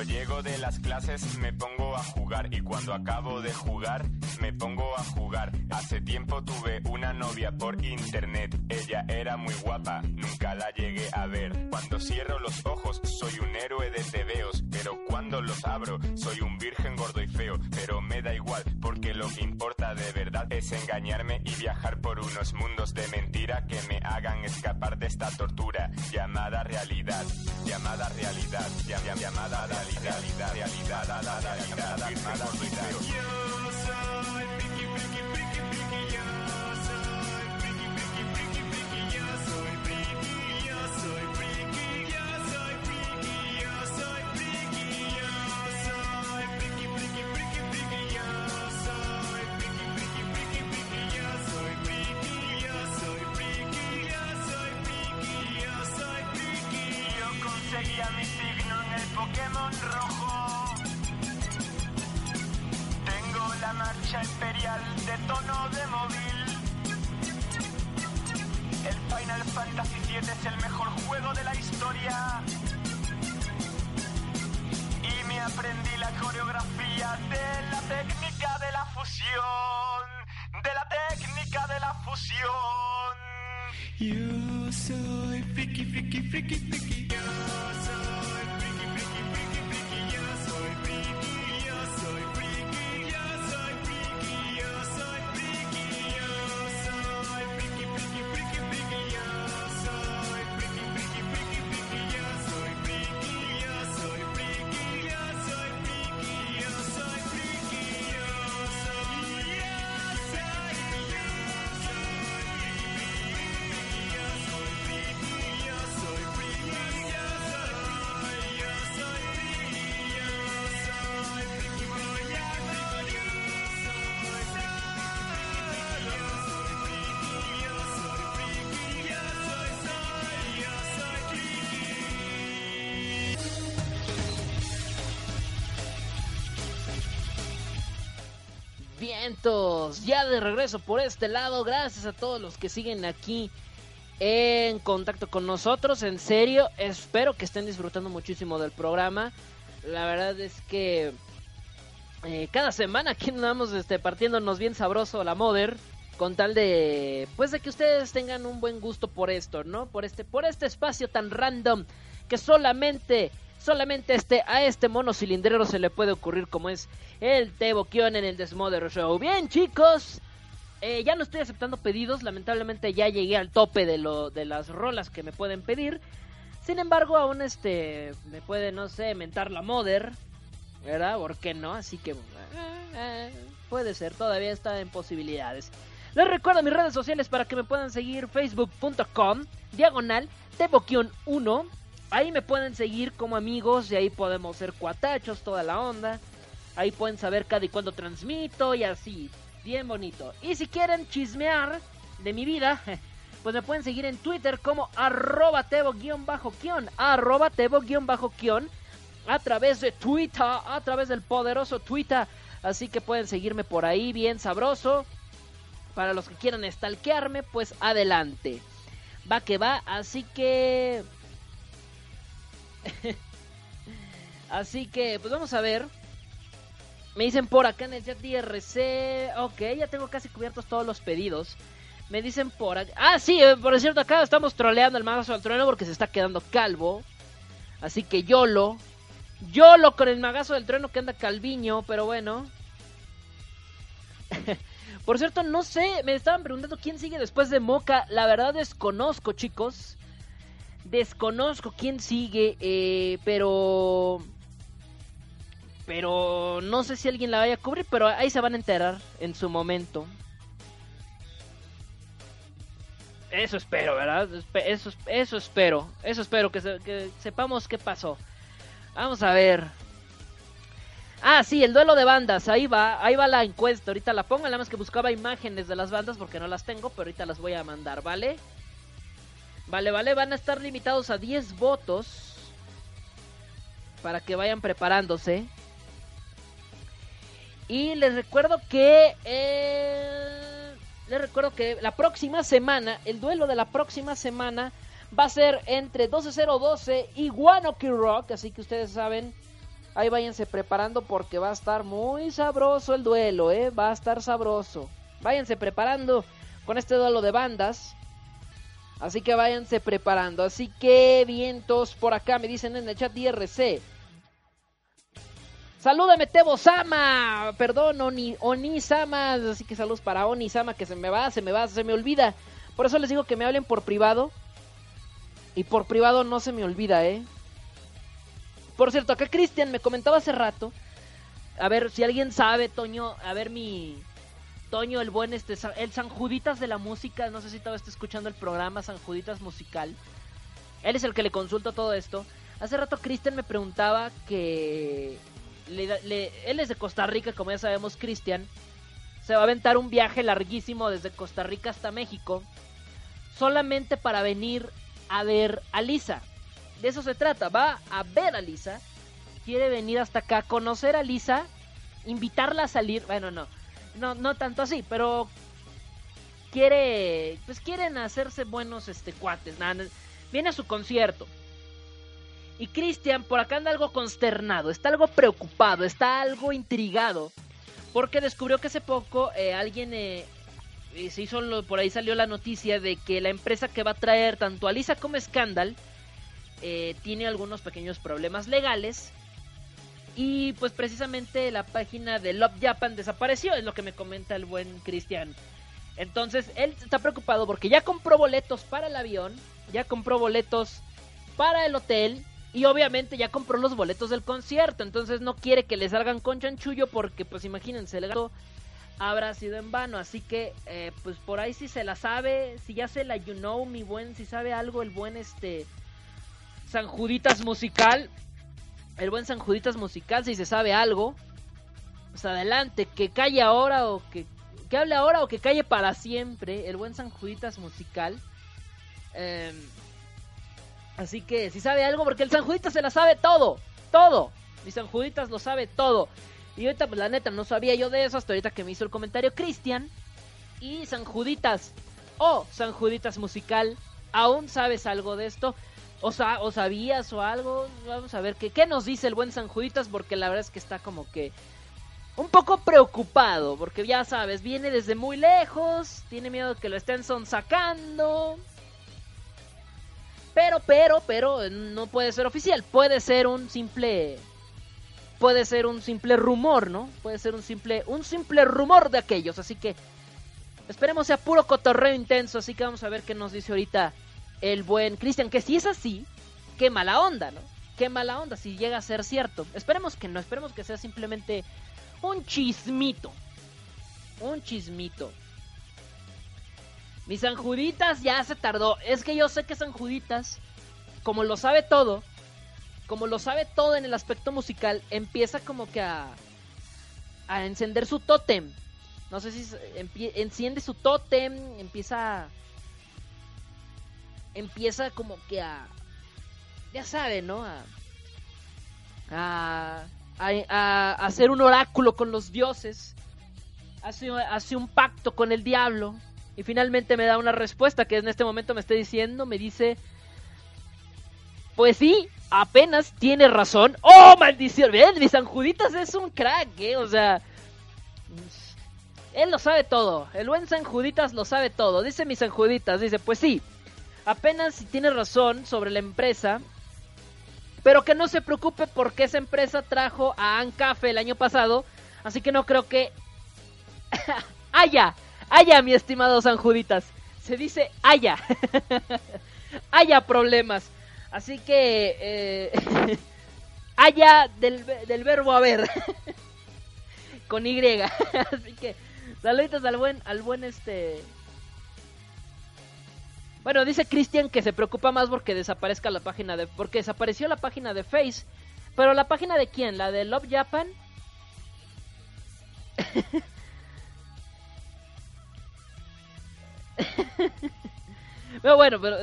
Cuando llego de las clases me pongo a jugar y cuando acabo de jugar me pongo a jugar. Hace tiempo tuve una novia por internet, ella era muy guapa, nunca la llegué a ver. Cuando cierro los ojos soy un héroe de tebeos, pero cuando los abro soy un virgen gordo y feo. Pero me da igual porque lo que importa de verdad es engañarme y viajar por unos mundos de mentira que me hagan escapar de esta tortura llamada realidad, llamada realidad, llamada realidad, realidad, realidad, realidad, realidad, Yo 7 es el mejor juego de la historia. Y me aprendí la coreografía de la técnica de la fusión. De la técnica de la fusión. Yo soy friki, friki, friki, friki. Ya de regreso por este lado. Gracias a todos los que siguen aquí en contacto con nosotros. En serio, espero que estén disfrutando muchísimo del programa. La verdad es que eh, cada semana aquí andamos este, partiéndonos bien sabroso la Mother. Con tal de, pues de que ustedes tengan un buen gusto por esto, ¿no? Por este, por este espacio tan random que solamente solamente este, a este mono cilindrero se le puede ocurrir como es el Teboquión en el Desmother Show. Bien, chicos, eh, ya no estoy aceptando pedidos, lamentablemente ya llegué al tope de, lo, de las rolas que me pueden pedir. Sin embargo, aún este, me puede, no sé, mentar la Mother, ¿verdad? ¿Por qué no? Así que, puede ser, todavía está en posibilidades. Les recuerdo mis redes sociales para que me puedan seguir facebook.com, diagonal, Teboquión1. Ahí me pueden seguir como amigos y ahí podemos ser cuatachos, toda la onda. Ahí pueden saber cada y cuándo transmito y así. Bien bonito. Y si quieren chismear de mi vida, pues me pueden seguir en Twitter como arroba tebo-kion, arroba tebo-kion, a través de Twitter, a través del poderoso Twitter. Así que pueden seguirme por ahí, bien sabroso. Para los que quieran stalkearme, pues adelante. Va que va, así que... así que, pues vamos a ver. Me dicen por acá en el chat IRC. Ok, ya tengo casi cubiertos todos los pedidos. Me dicen por acá. Ah, sí, eh, por cierto, acá estamos troleando el magazo del trueno porque se está quedando calvo. Así que YOLO. YOLO con el magazo del trueno que anda calviño, pero bueno. por cierto, no sé, me estaban preguntando quién sigue después de Moca. La verdad desconozco, chicos. Desconozco quién sigue, eh, pero pero no sé si alguien la vaya a cubrir, pero ahí se van a enterar en su momento. Eso espero, ¿verdad? Eso, eso espero. Eso espero, que, que sepamos qué pasó. Vamos a ver. Ah, sí, el duelo de bandas. Ahí va, ahí va la encuesta. Ahorita la pongo. Nada más que buscaba imágenes de las bandas porque no las tengo, pero ahorita las voy a mandar, ¿vale? Vale, vale, van a estar limitados a 10 votos. Para que vayan preparándose. Y les recuerdo que... Eh, les recuerdo que la próxima semana, el duelo de la próxima semana va a ser entre 12012 y Guanoki Rock. Así que ustedes saben, ahí váyanse preparando porque va a estar muy sabroso el duelo, ¿eh? Va a estar sabroso. Váyanse preparando con este duelo de bandas. Así que váyanse preparando. Así que vientos por acá me dicen en el chat IRC. Salúdame Tebo Sama, perdón, Oni, Oni Sama, así que saludos para Oni Sama, que se me va, se me va, se me olvida. Por eso les digo que me hablen por privado. Y por privado no se me olvida, ¿eh? Por cierto, acá Cristian me comentaba hace rato. A ver, si alguien sabe, Toño, a ver mi... Toño, el buen, este, el San Juditas de la música, no sé si todavía está escuchando el programa San Juditas Musical. Él es el que le consulta todo esto. Hace rato Cristian me preguntaba que él es de Costa Rica, como ya sabemos, Cristian. Se va a aventar un viaje larguísimo desde Costa Rica hasta México. Solamente para venir a ver a Lisa. De eso se trata. Va a ver a Lisa. Quiere venir hasta acá, conocer a Lisa. Invitarla a salir. Bueno, no. No, no tanto así, pero quiere. Pues quieren hacerse buenos este cuates. viene a su concierto. Y Cristian por acá anda algo consternado, está algo preocupado, está algo intrigado. Porque descubrió que hace poco eh, alguien eh, se hizo por ahí salió la noticia de que la empresa que va a traer tanto a Lisa como Scandal eh, tiene algunos pequeños problemas legales. Y pues precisamente la página de Love Japan desapareció, es lo que me comenta el buen Cristian. Entonces él está preocupado porque ya compró boletos para el avión, ya compró boletos para el hotel y obviamente ya compró los boletos del concierto, entonces no quiere que le salgan con chanchullo porque pues imagínense, el gato habrá sido en vano, así que eh, pues por ahí si se la sabe, si ya se la you know, mi buen, si sabe algo el buen este San Juditas musical, el buen San Juditas musical, si se sabe algo, pues adelante, que calle ahora o que, que hable ahora o que calle para siempre, el buen San Juditas musical. Eh, Así que si sabe algo, porque el San Juditas se la sabe todo, todo. Mi San Juditas lo sabe todo. Y ahorita, pues la neta, no sabía yo de eso hasta ahorita que me hizo el comentario Cristian. Y San Juditas, o San Juditas Musical, ¿aún sabes algo de esto? O, sa- o sabías o algo, vamos a ver qué, qué nos dice el buen San Juditas, porque la verdad es que está como que un poco preocupado, porque ya sabes, viene desde muy lejos, tiene miedo de que lo estén sacando. Pero, pero, pero, no puede ser oficial, puede ser un simple... Puede ser un simple rumor, ¿no? Puede ser un simple, un simple rumor de aquellos, así que esperemos sea puro cotorreo intenso, así que vamos a ver qué nos dice ahorita el buen Cristian, que si es así, qué mala onda, ¿no? Qué mala onda si llega a ser cierto. Esperemos que no, esperemos que sea simplemente un chismito. Un chismito. Mi San Juditas ya se tardó. Es que yo sé que San Juditas, como lo sabe todo, como lo sabe todo en el aspecto musical, empieza como que a, a encender su tótem. No sé si enciende su tótem, empieza empieza como que a ya sabe, ¿no? A a, a, hacer un oráculo con los dioses. Hace, hace un pacto con el diablo. Y finalmente me da una respuesta que en este momento me está diciendo. Me dice... Pues sí, apenas tiene razón. ¡Oh, maldición! ¿Ven? Mi San Juditas es un crack, ¿eh? O sea... Él lo sabe todo. El buen San Juditas lo sabe todo. Dice mi San Juditas, dice, pues sí. Apenas si tiene razón sobre la empresa. Pero que no se preocupe porque esa empresa trajo a Ancafe el año pasado. Así que no creo que haya, haya, mi estimado San Juditas. Se dice haya. haya problemas. Así que eh, haya del, del verbo haber. Con Y. Así que saluditos al buen, al buen este. Bueno, dice Cristian que se preocupa más porque desaparezca la página de. Porque desapareció la página de Face. Pero la página de quién? ¿La de Love Japan? pero bueno, pero.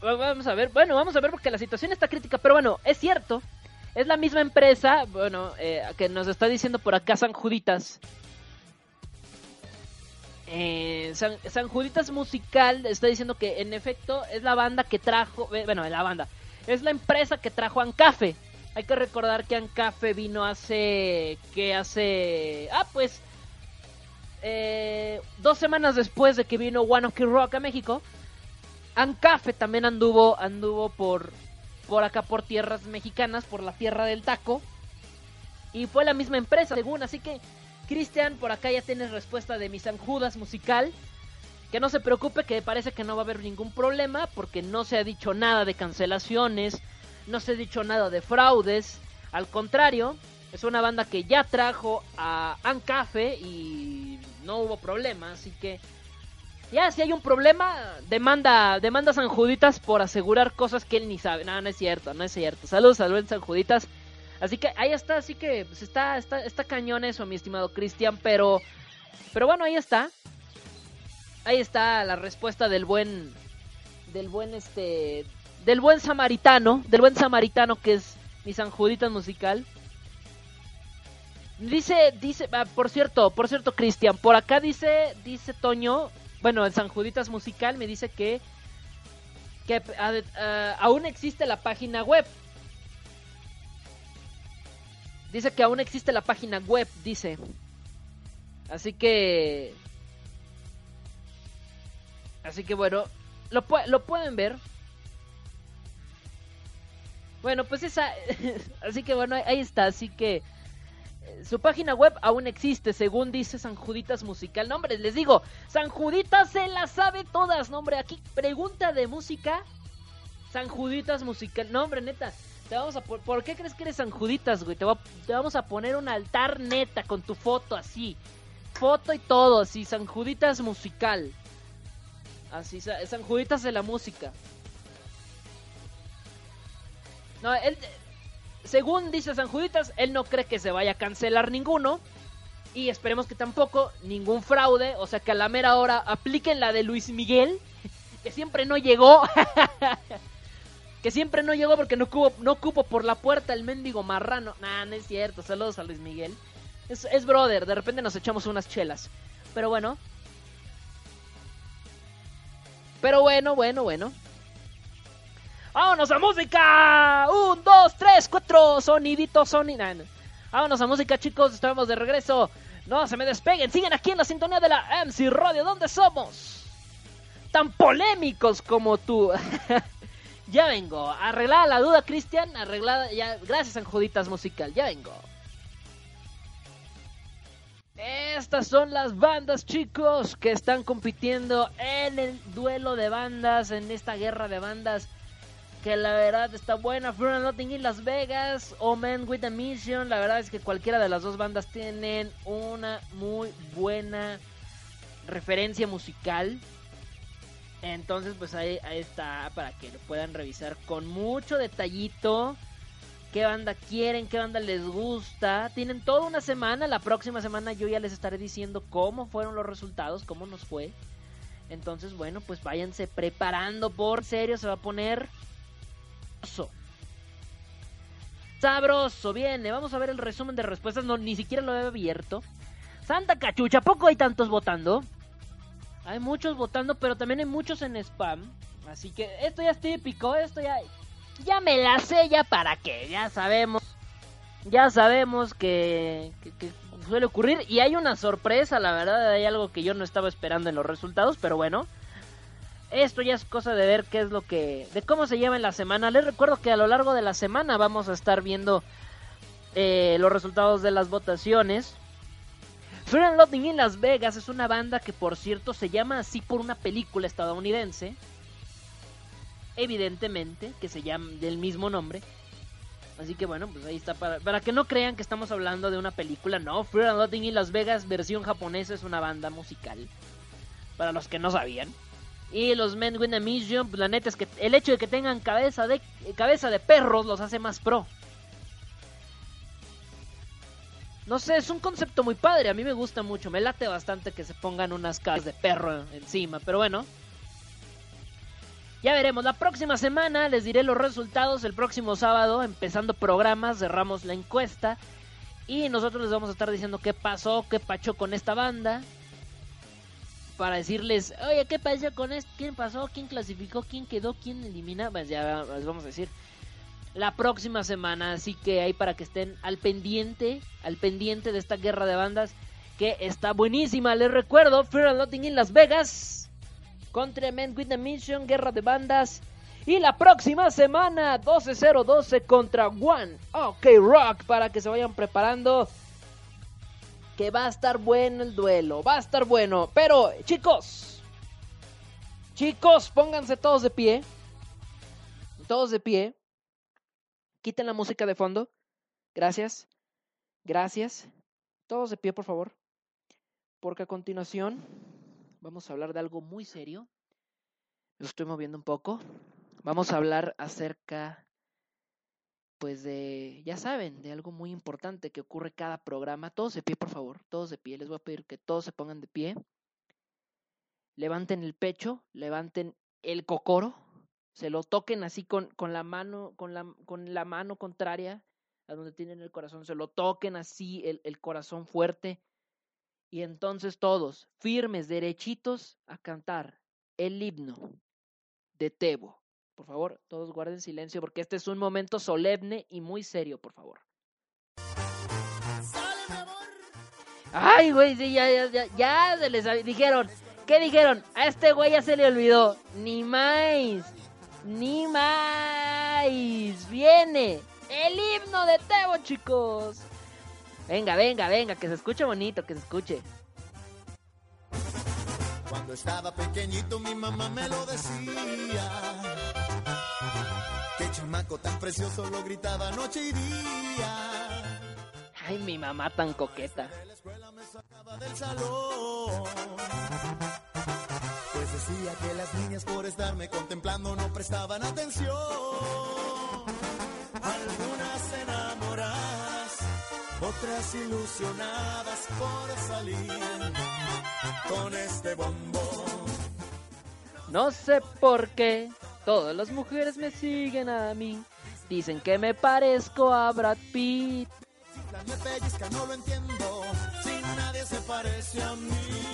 Vamos a ver, bueno, vamos a ver porque la situación está crítica, pero bueno, es cierto. Es la misma empresa, bueno, eh, que nos está diciendo por acá San Juditas. Eh, San, Juditas Musical está diciendo que en efecto es la banda que trajo, eh, bueno, la banda, es la empresa que trajo Ancafe. Hay que recordar que Ancafe vino hace, que hace, ah, pues, eh, dos semanas después de que vino One Ok Rock a México. Ancafe también anduvo, anduvo por, por acá por tierras mexicanas, por la tierra del taco. Y fue la misma empresa, según, así que Cristian, por acá ya tienes respuesta de mi San Judas musical. Que no se preocupe, que parece que no va a haber ningún problema, porque no se ha dicho nada de cancelaciones, no se ha dicho nada de fraudes. Al contrario, es una banda que ya trajo a Ancafe y no hubo problema, así que ya si hay un problema, demanda, demanda a San Juditas por asegurar cosas que él ni sabe. No, no es cierto, no es cierto. Saludos al buen San Juditas. Así que ahí está, así que pues, está, está, está cañón eso, mi estimado Cristian, pero, pero bueno, ahí está. Ahí está la respuesta del buen, del buen este, del buen samaritano, del buen samaritano que es mi San Juditas musical. Dice, dice, ah, por cierto, por cierto, Cristian, por acá dice, dice Toño, bueno, el San Juditas musical me dice que, que ah, ah, aún existe la página web. Dice que aún existe la página web, dice. Así que... Así que bueno, lo, pu- lo pueden ver. Bueno, pues esa... así que bueno, ahí está. Así que... eh, Su página web aún existe, según dice San Juditas Musical. No, hombre, les digo, San Juditas se la sabe todas, no, hombre. Aquí, pregunta de música. San Juditas Musical. No, hombre, neta. Te vamos a po- ¿Por qué crees que eres San Juditas, güey? Te, te vamos a poner un altar neta con tu foto así. Foto y todo, así. San Juditas Musical. Así, Sa- San Juditas de la música. No, él, según dice San Juditas, él no cree que se vaya a cancelar ninguno. Y esperemos que tampoco ningún fraude. O sea, que a la mera hora apliquen la de Luis Miguel, que siempre no llegó. Que siempre no llegó porque no cupo, no cupo por la puerta el mendigo marrano. Nah, no es cierto. Saludos a Luis Miguel. Es, es brother, de repente nos echamos unas chelas. Pero bueno. Pero bueno, bueno, bueno. ¡Vámonos a música! Un, dos, tres, cuatro. Sonidito, no. Vámonos a música, chicos. Estamos de regreso. No se me despeguen. Siguen aquí en la sintonía de la MC Radio. ¿Dónde somos? Tan polémicos como tú. ya vengo. Arreglada la duda, Cristian. Arreglada. Ya. Gracias, Anjuditas Musical. Ya vengo. Estas son las bandas, chicos, que están compitiendo en el duelo de bandas, en esta guerra de bandas que la verdad está buena. Fear and Nothing in Las Vegas o Man with a Mission. La verdad es que cualquiera de las dos bandas tienen una muy buena referencia musical. Entonces, pues ahí, está para que lo puedan revisar con mucho detallito. Qué banda quieren, qué banda les gusta. Tienen toda una semana. La próxima semana yo ya les estaré diciendo cómo fueron los resultados, cómo nos fue. Entonces, bueno, pues váyanse preparando. Por serio, se va a poner sabroso. Sabroso, viene. Vamos a ver el resumen de respuestas. No, ni siquiera lo he abierto. Santa cachucha, ¿a poco hay tantos votando? Hay muchos votando, pero también hay muchos en spam. Así que esto ya es típico, esto ya... Ya me la sé, ya para qué, ya sabemos. Ya sabemos que, que, suele ocurrir. Y hay una sorpresa, la verdad, hay algo que yo no estaba esperando en los resultados, pero bueno. Esto ya es cosa de ver qué es lo que... De cómo se lleva en la semana. Les recuerdo que a lo largo de la semana vamos a estar viendo eh, los resultados de las votaciones. Fear and Loathing in Las Vegas es una banda que por cierto se llama así por una película estadounidense. Evidentemente, que se llama del mismo nombre. Así que bueno, pues ahí está. Para, para que no crean que estamos hablando de una película. No, Fear and Loathing in Las Vegas, versión japonesa, es una banda musical. Para los que no sabían. Y los Men with a Mission, pues la neta es que el hecho de que tengan cabeza de, cabeza de perros los hace más pro. No sé, es un concepto muy padre, a mí me gusta mucho, me late bastante que se pongan unas cabezas de perro encima, pero bueno. Ya veremos, la próxima semana les diré los resultados, el próximo sábado, empezando programas, cerramos la encuesta y nosotros les vamos a estar diciendo qué pasó, qué pachó con esta banda, para decirles, oye, ¿qué pasó con esto? ¿Quién pasó? ¿Quién clasificó? ¿Quién quedó? ¿Quién elimina? Pues ya les vamos a decir la próxima semana. Así que ahí para que estén al pendiente, al pendiente de esta guerra de bandas que está buenísima. Les recuerdo, Fear and Loathing in Las Vegas contra Men with the Mission, guerra de bandas. Y la próxima semana, 12-0-12 contra One OK Rock, para que se vayan preparando que va a estar bueno el duelo, va a estar bueno. Pero, chicos, chicos, pónganse todos de pie. Todos de pie. Quiten la música de fondo. Gracias. Gracias. Todos de pie, por favor. Porque a continuación vamos a hablar de algo muy serio. Lo estoy moviendo un poco. Vamos a hablar acerca pues de, ya saben, de algo muy importante que ocurre cada programa. Todos de pie, por favor, todos de pie. Les voy a pedir que todos se pongan de pie. Levanten el pecho, levanten el cocoro, se lo toquen así con, con la mano, con la, con la mano contraria a donde tienen el corazón, se lo toquen así el, el corazón fuerte. Y entonces todos, firmes, derechitos, a cantar el himno de Tebo. Por favor, todos guarden silencio porque este es un momento solemne y muy serio, por favor. Ay, güey, sí, ya, ya, ya, se les dijeron. ¿Qué dijeron? A este güey ya se le olvidó. Ni más, ni más. Viene el himno de Tebo, chicos. Venga, venga, venga, que se escuche bonito, que se escuche. Cuando estaba pequeñito mi mamá me lo decía. Qué chamaco tan precioso lo gritaba noche y día. Ay, mi mamá tan coqueta. De la escuela me sacaba del salón. Decía que las niñas por estarme contemplando no prestaban atención. Algunas enamoradas, otras ilusionadas por salir con este bombón. No sé por qué Todas las mujeres me siguen a mí. Dicen que me parezco a Brad Pitt. Me pellizca, no lo entiendo. Si nadie se parece a mí.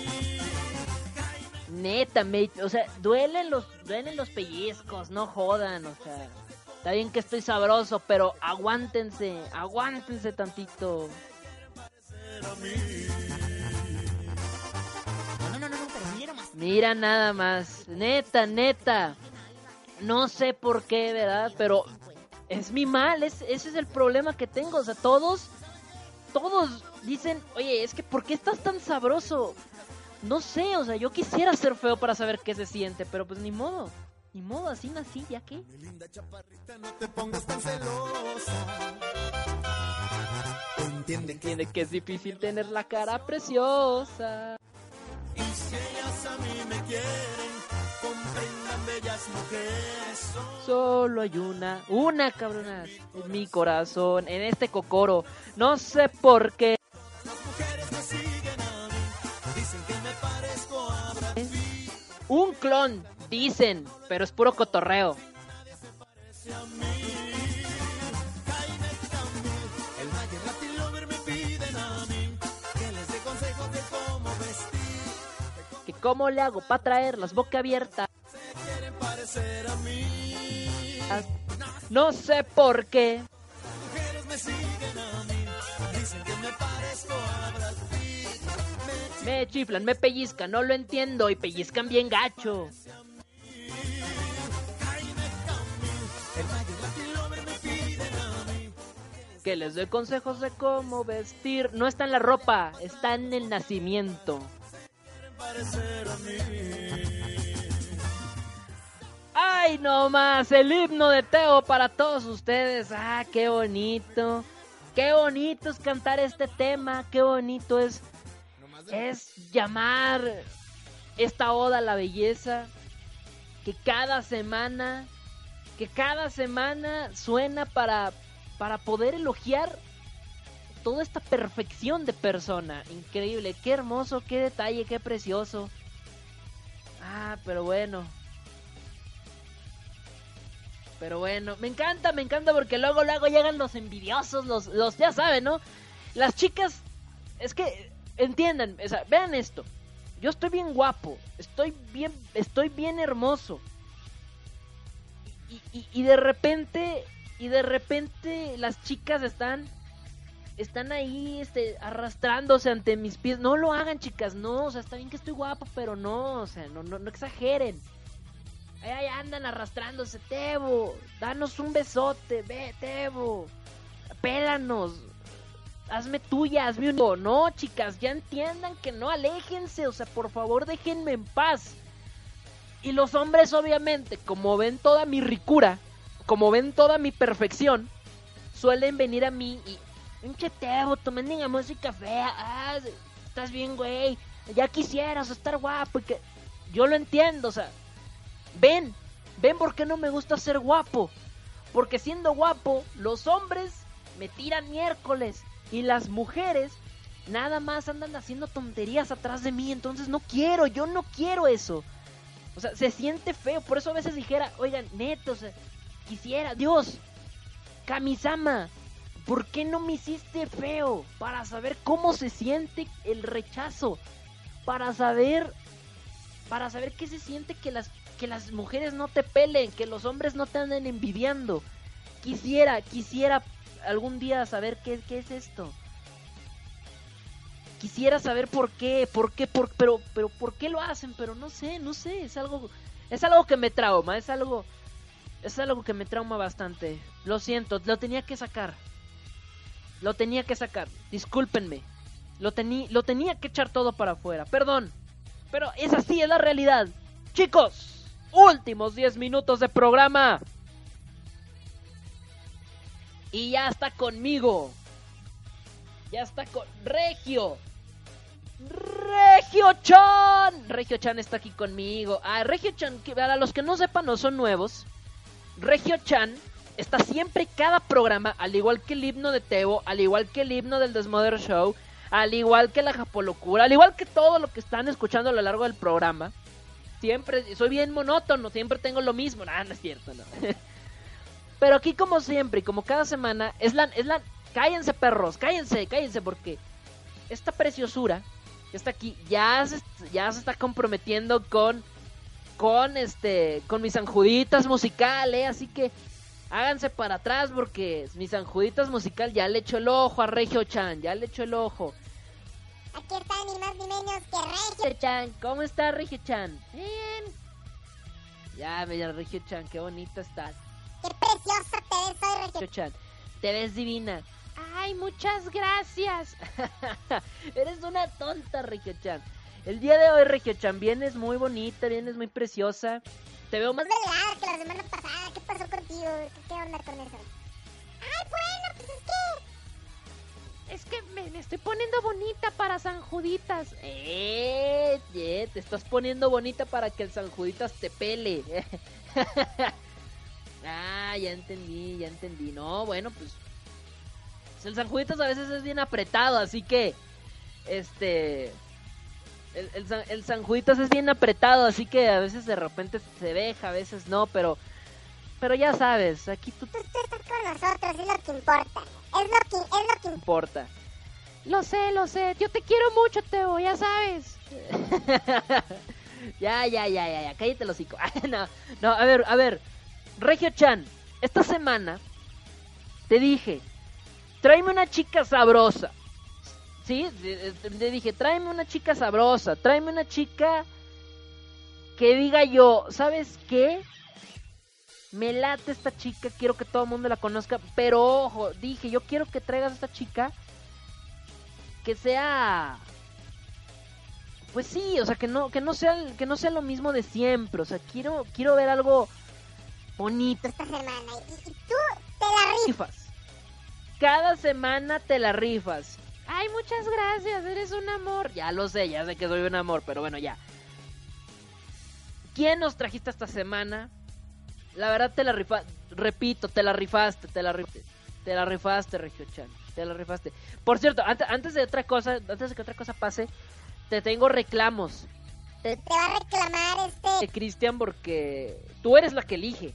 Neta, me, o sea, duelen los, duelen los pellizcos, no jodan, o sea. Está bien que estoy sabroso, pero aguántense, aguántense tantito. No, no, no, no, pero mira más. Mira nada más, neta, neta. No sé por qué, ¿verdad? Pero es mi mal, es, ese es el problema que tengo. O sea, todos, todos dicen, oye, es que ¿por qué estás tan sabroso? No sé, o sea, yo quisiera ser feo para saber qué se siente, pero pues ni modo. Ni modo, así nací, ¿ya qué? Mi linda chaparrita, no te pongas tan celosa. Entiende que Entiende que es difícil tener la cara preciosa. y si ellas a mí me quieren, comprendan bellas mujeres. Solo hay una, una cabronas, en mi corazón, en este cocoro. No sé por qué. Un clon, dicen, pero es puro cotorreo. Que cómo le hago para traerlas boca abierta. No sé por qué. mujeres me siguen a mí. Dicen que me parezco a. Me chiflan, me pellizcan, no lo entiendo y pellizcan bien gacho. Que les doy consejos de cómo vestir. No está en la ropa, está en el nacimiento. ¡Ay, no más! El himno de Teo para todos ustedes. ¡Ah, qué bonito! ¡Qué bonito es cantar este tema! ¡Qué bonito es, es llamar esta oda a la belleza! Que cada semana, que cada semana suena para, para poder elogiar toda esta perfección de persona. Increíble, qué hermoso, qué detalle, qué precioso. Ah, pero bueno. Pero bueno, me encanta, me encanta porque luego, luego llegan los envidiosos, los, los, ya saben, ¿no? Las chicas, es que, entiendan, o sea, vean esto. Yo estoy bien guapo, estoy bien, estoy bien hermoso. Y, de repente, y de repente las chicas están, están ahí, este, arrastrándose ante mis pies. No lo hagan, chicas, no, o sea, está bien que estoy guapo, pero no, o sea, no, no, no exageren. Ahí andan arrastrándose, Tebo. Danos un besote, ve, Tebo. Pélanos. Hazme tuya, hazme un... No, chicas, ya entiendan que no, aléjense. O sea, por favor, déjenme en paz. Y los hombres, obviamente, como ven toda mi ricura, como ven toda mi perfección, suelen venir a mí y... Pinche Tebo, tu mendiga música fea. Ah, estás bien, güey. Ya quisieras estar guapo y que... Yo lo entiendo, o sea... Ven, ven por qué no me gusta ser guapo. Porque siendo guapo, los hombres me tiran miércoles y las mujeres nada más andan haciendo tonterías atrás de mí. Entonces no quiero, yo no quiero eso. O sea, se siente feo. Por eso a veces dijera, oigan, neto, o sea, quisiera, Dios, Kamisama, ¿por qué no me hiciste feo? Para saber cómo se siente el rechazo. Para saber, para saber qué se siente que las que las mujeres no te pelen, que los hombres no te anden envidiando. Quisiera, quisiera algún día saber qué, qué es esto. Quisiera saber por qué, por qué, por, pero, pero por qué lo hacen, pero no sé, no sé, es algo, es algo que me trauma, es algo, es algo que me trauma bastante. Lo siento, lo tenía que sacar, lo tenía que sacar. Discúlpenme, lo tení, lo tenía que echar todo para afuera. Perdón, pero es así, es la realidad. Chicos, últimos 10 minutos de programa. Y ya está conmigo. Ya está con Regio. Regio Chan. Regio Chan está aquí conmigo. Ah, Regio Chan, para los que no sepan, no son nuevos. Regio Chan está siempre cada programa, al igual que el himno de Teo, al igual que el himno del Desmother Show, al igual que la Japolocura, al igual que todo lo que están escuchando a lo largo del programa siempre, soy bien monótono, siempre tengo lo mismo. Ah, no es cierto, no. Pero aquí como siempre y como cada semana, es la, es la, cállense perros, cállense, cállense porque esta preciosura que está aquí ya se, ya se está comprometiendo con, con este, con mis anjuditas musical, eh, así que háganse para atrás porque mis anjuditas musical ya le echo el ojo a Regio Chan, ya le echo el ojo. Aquí está ni más ni menos que. Regio Chan, ¿cómo está Regio Chan? Bien. Ya, mira Regio Chan, qué bonita estás. Qué preciosa te ves hoy, Regio. Te ves divina. Ay, muchas gracias. Eres una tonta, Regio Chan. El día de hoy, Regio Chan, vienes muy bonita, vienes muy preciosa. Te veo más delgada que la semana pasada. ¿Qué pasó contigo? ¿Qué, onda con eso? Ay, bueno, pues es que... Es que me, me estoy poniendo bonita para San Juditas. Eh, eh, te estás poniendo bonita para que el San Juditas te pele. ah, ya entendí, ya entendí. No, bueno, pues, el San Juditas a veces es bien apretado, así que este el, el, San- el San Juditas es bien apretado, así que a veces de repente se deja, a veces no, pero pero ya sabes, aquí tú Tú, tú estás con nosotros, es lo que importa. Es lo que, es lo que importa. importa. Lo sé, lo sé. Yo te quiero mucho, Teo, ya sabes. ya, ya, ya, ya, ya. Cállate los hocico. no, no, a ver, a ver. Regio Chan, esta semana te dije, tráeme una chica sabrosa. ¿Sí? Te dije, tráeme una chica sabrosa. Tráeme una chica que diga yo, ¿sabes qué? Me late esta chica, quiero que todo el mundo la conozca, pero ojo, dije, yo quiero que traigas a esta chica que sea pues sí, o sea, que no que no sea que no sea lo mismo de siempre, o sea, quiero quiero ver algo bonito, Esta semana. Y, y tú te la rifas. Cada semana te la rifas. Ay, muchas gracias, eres un amor. Ya lo sé, ya sé que soy un amor, pero bueno, ya. ¿Quién nos trajiste esta semana? La verdad te la rifaste, repito, te la rifaste, te la rifaste. Te la rifaste, Regio Chan. Te la rifaste. Por cierto, antes, antes de otra cosa, antes de que otra cosa pase, te tengo reclamos. Te va a reclamar este... Cristian porque tú eres la que elige.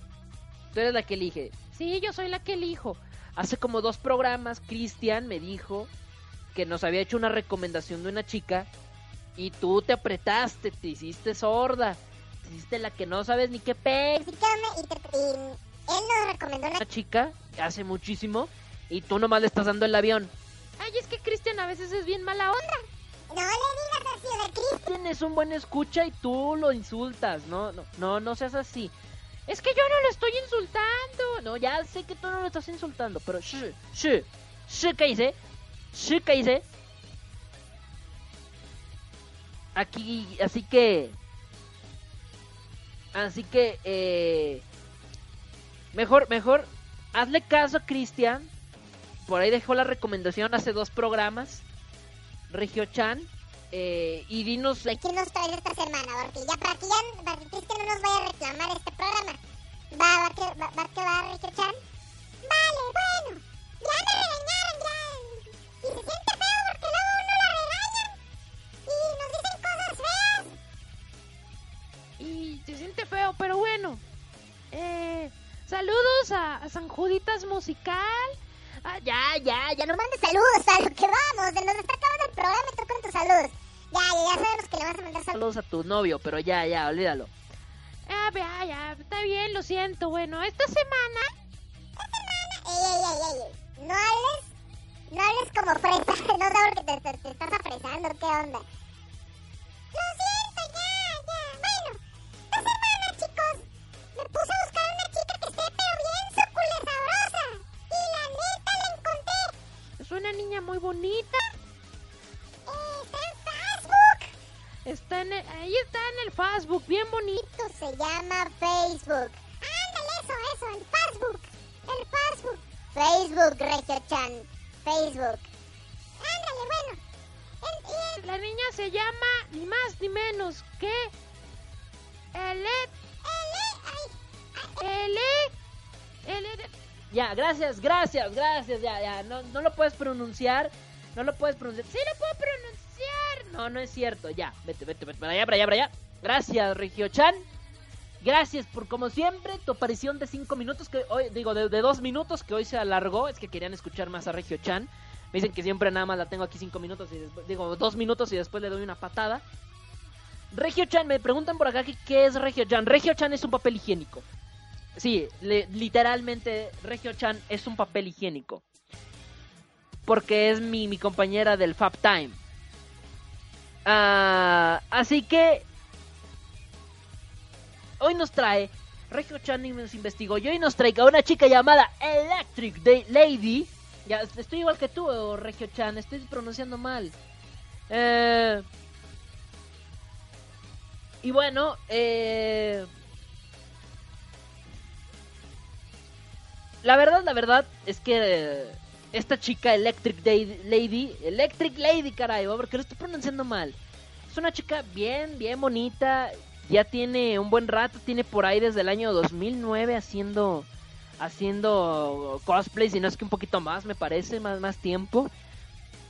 Tú eres la que elige. Sí, yo soy la que elijo. Hace como dos programas Cristian me dijo que nos había hecho una recomendación de una chica y tú te apretaste, te hiciste sorda, te hiciste la que no sabes ni qué pe... Él nos recomendó una chica hace muchísimo y tú nomás le estás dando el avión. Ay, es que Cristian a veces es bien mala onda. No le digas así, sea, Cristian. Tienes un buen escucha y tú lo insultas. No, no, no, no seas así. Es que yo no lo estoy insultando. No, ya sé que tú no lo estás insultando, pero shh, shh, shh, ¿qué hice? Shh, ¿qué hice? Aquí, así que, así que, eh, mejor, mejor, hazle caso a Cristian. Por ahí dejó la recomendación hace dos programas. Regio Chan. Eh, y dinos like, ¿Quién nos trae esta semana? Porque ya para que, ya, para que Cristian no nos vaya a reclamar este programa. ¿Va, va, que, va, va que va Richard Chan? Vale, bueno. Ya me regañaron, ya. Y se siente feo porque luego uno lo regañan. Y nos dicen cosas feas. y se siente feo, pero bueno. Eh, saludos a, a San Juditas Musical. Ah, ya, ya, ya nos mandes saludos a lo que vamos. Se nos está acabando el programa y tú con tus saludos. Ya, ya, ya sabemos que le vas a mandar saludos. Saludos a tu novio, pero ya, ya, olvídalo. Ah, ya, ya, está bien, lo siento. Bueno, esta semana. Ey, ey, ey, ey. No hables, no hables como fresa. No sé por qué te, te- te estás apresando. ¿Qué onda? Lo siento, Una niña muy bonita. Está en Facebook. Está en el- ahí está en el Facebook, bien bonito. Se llama Facebook. Ándale, eso, eso, el Facebook. El Facebook. Facebook, Regio Chan. Facebook. Ándale, bueno. El- el- La niña se llama ni más ni menos que. Ele. Ele. Ele. Ya, gracias, gracias, gracias, ya, ya. No, no lo puedes pronunciar. No lo puedes pronunciar. Sí lo puedo pronunciar. No, no es cierto. Ya, vete, vete, vete. Para allá, para allá, para allá. Gracias, Regio-chan. Gracias por, como siempre, tu aparición de 5 minutos, que hoy, digo, de 2 minutos, que hoy se alargó. Es que querían escuchar más a Regio-chan. Me dicen que siempre nada más la tengo aquí 5 minutos y después, digo, 2 minutos y después le doy una patada. Regio-chan, me preguntan por acá que qué es Regio-chan. Regio-chan es un papel higiénico. Sí, literalmente Regio-chan es un papel higiénico. Porque es mi, mi compañera del Fab Time. Ah, así que hoy nos trae Regio Chan nos investigó y hoy nos trae a una chica llamada Electric Lady. Ya estoy igual que tú, Regio Chan, estoy pronunciando mal. Eh, y bueno, eh, la verdad, la verdad es que esta chica Electric Lady, Electric Lady, caray, porque lo estoy pronunciando mal. Es una chica bien, bien bonita. Ya tiene un buen rato, tiene por ahí desde el año 2009 haciendo haciendo cosplays y no es que un poquito más, me parece, más más tiempo.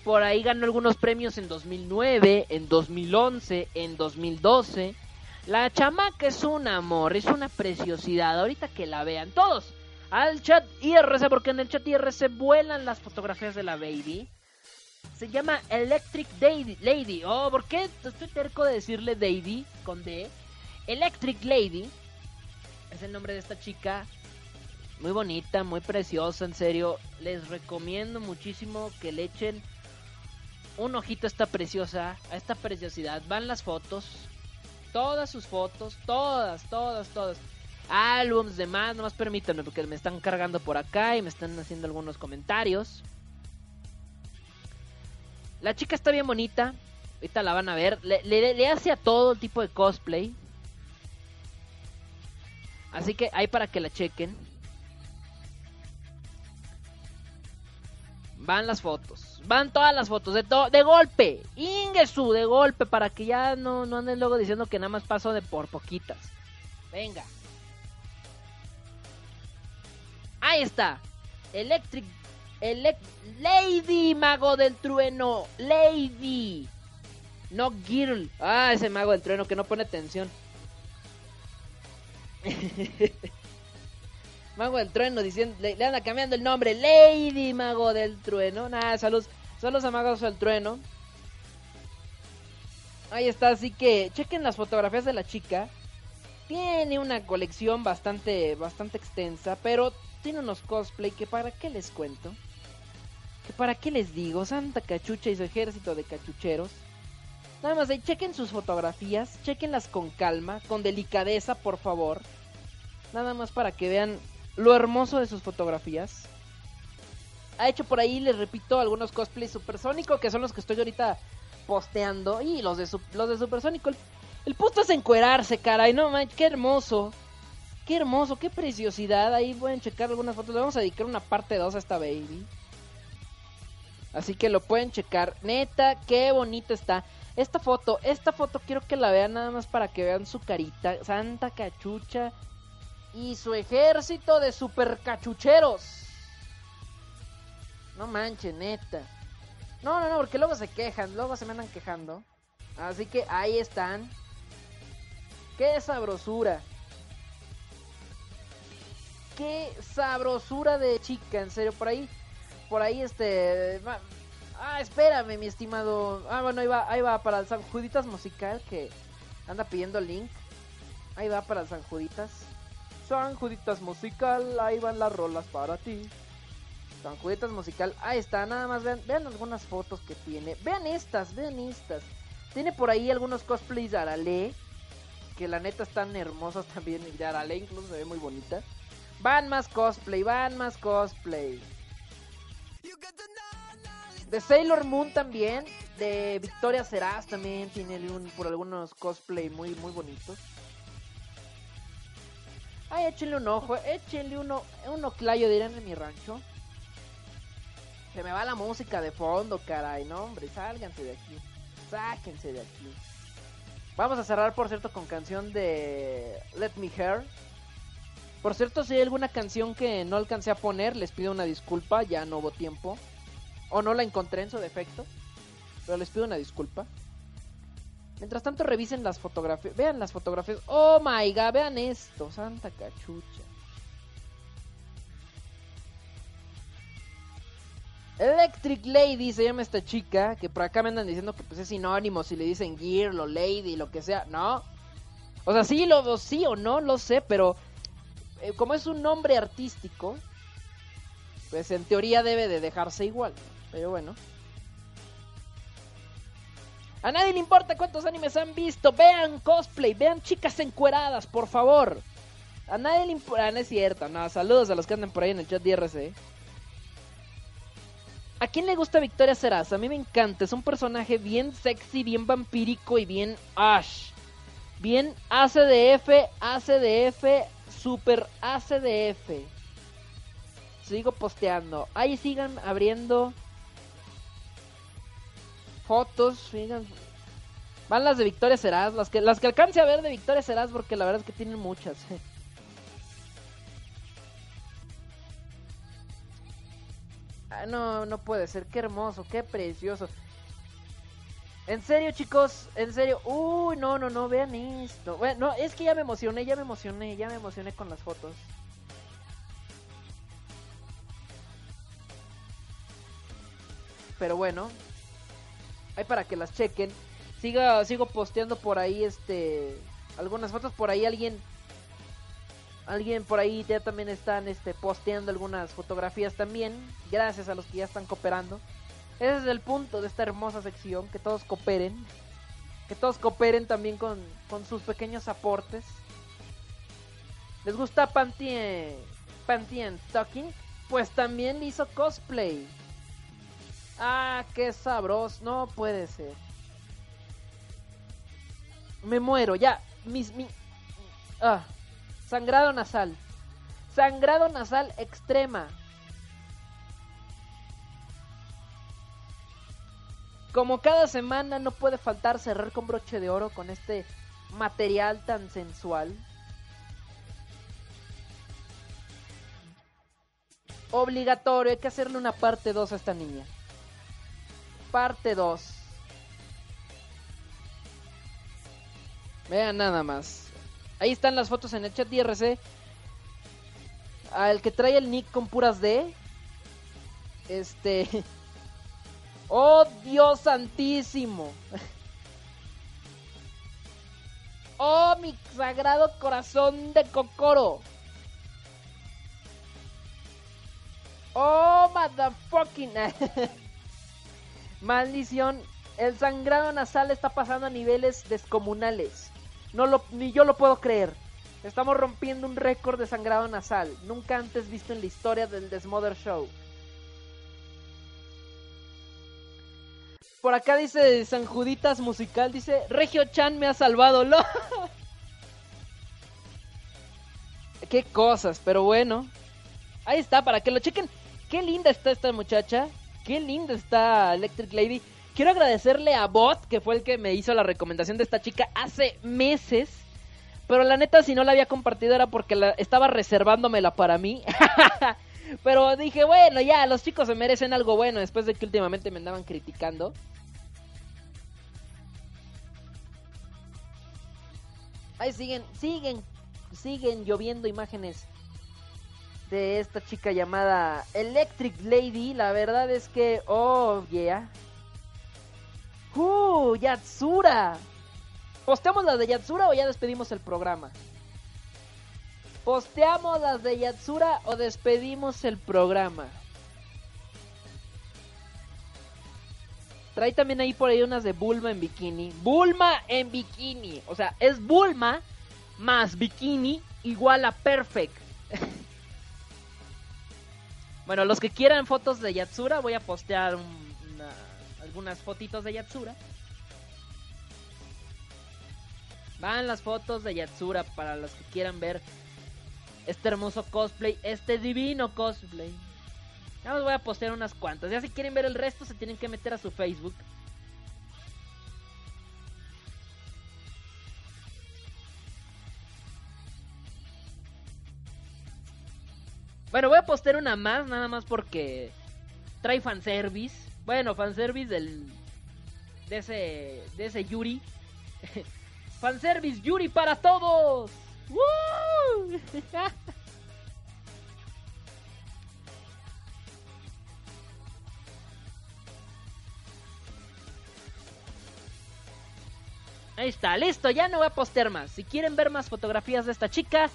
Por ahí ganó algunos premios en 2009, en 2011, en 2012. La chamaca es un amor, es una preciosidad. Ahorita que la vean todos al chat IRC, porque en el chat IRC vuelan las fotografías de la baby. Se llama Electric Lady. Oh, ¿por qué estoy terco de decirle Lady con D? Electric Lady es el nombre de esta chica. Muy bonita, muy preciosa, en serio. Les recomiendo muchísimo que le echen un ojito a esta preciosa, a esta preciosidad. Van las fotos, todas sus fotos, todas, todas, todas. Álbums, demás, nomás permítanme porque me están cargando por acá y me están haciendo algunos comentarios. La chica está bien bonita. Ahorita la van a ver. Le, hace a todo tipo de cosplay. Así que ahí para que la chequen. Van las fotos. Van todas las fotos. De, to- de golpe. Ingesu, de golpe. Para que ya no, no anden luego diciendo que nada más paso de por poquitas. Venga. Está. Electric. Elec- Lady Mago del Trueno. Lady. No Girl. Ah, ese mago del trueno que no pone atención. mago del trueno diciendo. Le, le anda cambiando el nombre. Lady Mago del Trueno. Nada, saludos. Saludos a Magos del Trueno. Ahí está, así que chequen las fotografías de la chica. Tiene una colección bastante, bastante extensa, pero tiene unos cosplay que para qué les cuento. Que para qué les digo, Santa Cachucha y su ejército de cachucheros. Nada más ahí, chequen sus fotografías, chequenlas con calma, con delicadeza, por favor. Nada más para que vean lo hermoso de sus fotografías. Ha hecho por ahí, les repito, algunos cosplays supersónico, que son los que estoy ahorita posteando. Y los de, su- los de supersónico. El, el punto es encuerarse, caray, no manches, qué hermoso. Qué hermoso, qué preciosidad. Ahí pueden checar algunas fotos. Le vamos a dedicar una parte 2 a esta baby. Así que lo pueden checar. Neta, qué bonito está. Esta foto, esta foto quiero que la vean nada más para que vean su carita. Santa cachucha. Y su ejército de super cachucheros. No manches, neta. No, no, no, porque luego se quejan. Luego se me andan quejando. Así que ahí están. Qué sabrosura. Qué sabrosura de chica, en serio. Por ahí, por ahí este... Ah, espérame, mi estimado. Ah, bueno, ahí va, ahí va para el San Juditas musical que anda pidiendo link. Ahí va para el San Juditas. San Juditas musical, ahí van las rolas para ti. San Juditas musical, ahí está, nada más vean, vean algunas fotos que tiene. Vean estas, vean estas. Tiene por ahí algunos cosplays de Arale. Que la neta están hermosos también. y De Arale incluso se ve muy bonita. Van más cosplay, van más cosplay. De Sailor Moon también. De Victoria Serás también tiene un- por algunos cosplay muy, muy bonitos. Ay, échenle un ojo, échenle uno, un oclayo dirán en mi rancho. Se me va la música de fondo, caray, no hombre, sálganse de aquí. Sáquense de aquí. Vamos a cerrar, por cierto, con canción de Let Me Hear. Por cierto, si hay alguna canción que no alcancé a poner, les pido una disculpa, ya no hubo tiempo. O no la encontré en su defecto. Pero les pido una disculpa. Mientras tanto revisen las fotografías. Vean las fotografías. Oh my god, vean esto. Santa cachucha. Electric Lady se llama esta chica. Que por acá me andan diciendo que pues es sinónimo si le dicen Gear o Lady, lo que sea. No. O sea, sí, lo, sí o no, lo sé, pero eh, como es un nombre artístico, pues en teoría debe de dejarse igual. Pero bueno. A nadie le importa cuántos animes han visto. Vean cosplay, vean chicas encueradas, por favor. A nadie le importa. no es cierto, no. Saludos a los que andan por ahí en el chat de IRC. ¿A quién le gusta Victoria Serás? A mí me encanta. Es un personaje bien sexy, bien vampírico y bien Ash. Bien ACDF, ACDF, Super ACDF. Sigo posteando. Ahí sigan abriendo fotos. Van las de Victoria Serás. Las que, las que alcance a ver de Victoria Serás porque la verdad es que tienen muchas. Ah, no, no puede ser. Qué hermoso, qué precioso. En serio, chicos, en serio. Uy, no, no, no, vean esto. Bueno, no, es que ya me emocioné, ya me emocioné, ya me emocioné con las fotos. Pero bueno, hay para que las chequen. Siga, sigo posteando por ahí este algunas fotos por ahí alguien alguien por ahí ya también están este posteando algunas fotografías también, gracias a los que ya están cooperando. Ese es el punto de esta hermosa sección, que todos cooperen. Que todos cooperen también con, con sus pequeños aportes. ¿Les gusta Pantien, Pantien Stocking? Pues también hizo cosplay. Ah, qué sabroso. No puede ser. Me muero, ya. Mis, mi... Ah, sangrado nasal. Sangrado nasal extrema. Como cada semana no puede faltar cerrar con broche de oro con este material tan sensual. Obligatorio, hay que hacerle una parte 2 a esta niña. Parte 2. Vean nada más. Ahí están las fotos en el chat IRC. Al que trae el nick con puras D. Este. ¡Oh, Dios santísimo! ¡Oh, mi sagrado corazón de Kokoro! ¡Oh, motherfucking! Maldición, el sangrado nasal está pasando a niveles descomunales. No lo, ni yo lo puedo creer. Estamos rompiendo un récord de sangrado nasal, nunca antes visto en la historia del Desmother Show. Por acá dice San Juditas Musical, dice Regio Chan me ha salvado. ¡Lo! Qué cosas, pero bueno. Ahí está, para que lo chequen. Qué linda está esta muchacha. Qué linda está Electric Lady. Quiero agradecerle a Bot, que fue el que me hizo la recomendación de esta chica hace meses. Pero la neta, si no la había compartido era porque la, estaba reservándomela para mí. Pero dije, bueno, ya, los chicos se merecen algo bueno después de que últimamente me andaban criticando. Ahí siguen, siguen, siguen lloviendo imágenes de esta chica llamada Electric Lady. La verdad es que, oh, yeah. ¡Uh! ¡Yatsura! ¿Posteamos las de Yatsura o ya despedimos el programa? ¿Posteamos las de Yatsura o despedimos el programa? Trae también ahí por ahí unas de Bulma en bikini. Bulma en bikini. O sea, es Bulma más bikini igual a perfect. bueno, los que quieran fotos de Yatsura, voy a postear un- una- algunas fotitos de Yatsura. Van las fotos de Yatsura para los que quieran ver este hermoso cosplay, este divino cosplay. Ya os voy a postear unas cuantas. Ya si quieren ver el resto se tienen que meter a su Facebook. Bueno, voy a postear una más, nada más porque trae fanservice. Bueno, fanservice del de ese de ese Yuri Fanservice Yuri para todos. ¡Woo! Ahí está, listo, ya no voy a postear más. Si quieren ver más fotografías de esta chica,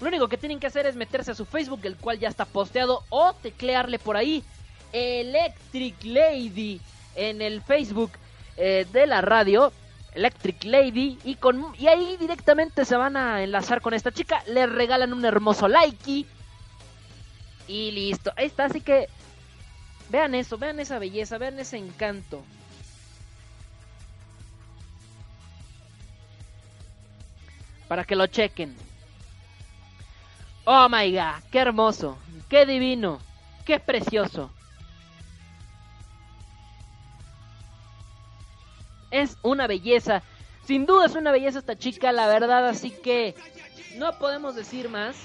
lo único que tienen que hacer es meterse a su Facebook, el cual ya está posteado, o teclearle por ahí Electric Lady en el Facebook eh, de la radio. Electric Lady y con y ahí directamente se van a enlazar con esta chica, le regalan un hermoso likey y listo. Ahí está, así que vean eso, vean esa belleza, vean ese encanto. Para que lo chequen. Oh my god, qué hermoso, qué divino, qué precioso. Es una belleza, sin duda es una belleza esta chica, la verdad, así que no podemos decir más.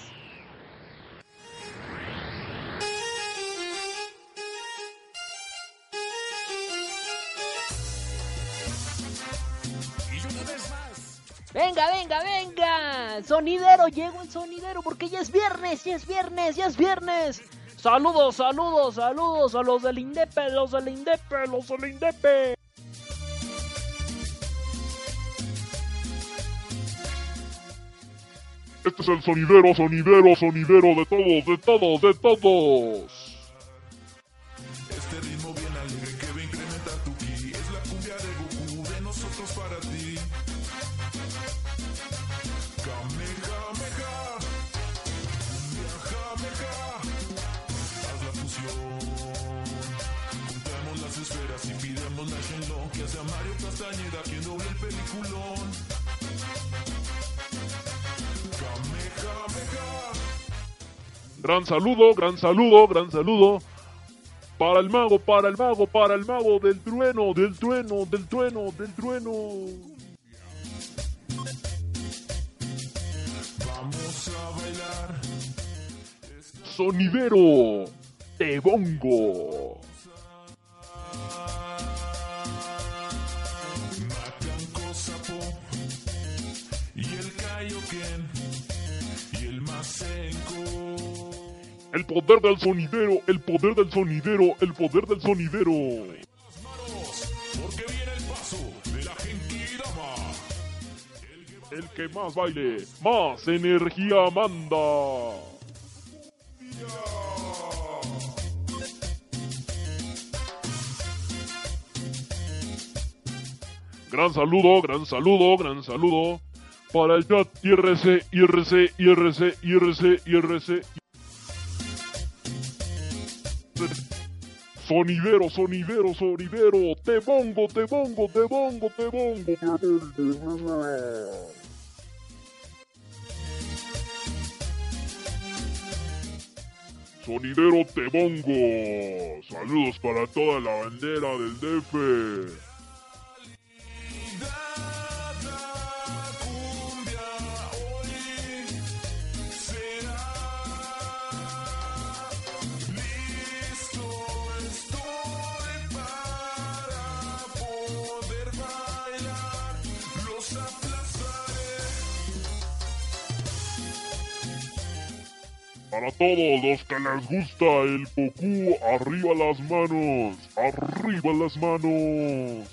Venga, venga, venga. Sonidero, llego el sonidero porque ya es viernes, ya es viernes, ya es viernes. Saludos, saludos, saludos a los del Indepe, los del Indepe, los del Indepe. Este es el sonidero, sonidero, sonidero de todos, de todos, de todos. este ritmo bien alegre que va a incrementar tu ki. Es la cumbia de Goku, de nosotros para ti. Kamehameha, jameja. Haz la fusión. Juntemos las esferas y pidemos la Shenlong que hace a Mario Castañeda quien doble el peliculón. Gran saludo, gran saludo, gran saludo. Para el mago, para el mago, para el mago del trueno, del trueno, del trueno, del trueno. Vamos a bailar. Sonidero de bongo. El poder del sonidero, el poder del sonidero, el poder del sonidero. Manos, porque viene el paso de la Genkidama. El que más baile, más energía manda. Gran saludo, gran saludo, gran saludo para el chat IRC, IRC, IRC, IRC, IRC. Sonidero, sonidero, sonidero, te bongo, te bongo, te bongo, te bongo. Sonidero te bongo. Saludos para toda la bandera del DF. Para todos los que les gusta el Goku, arriba las manos. Arriba las manos.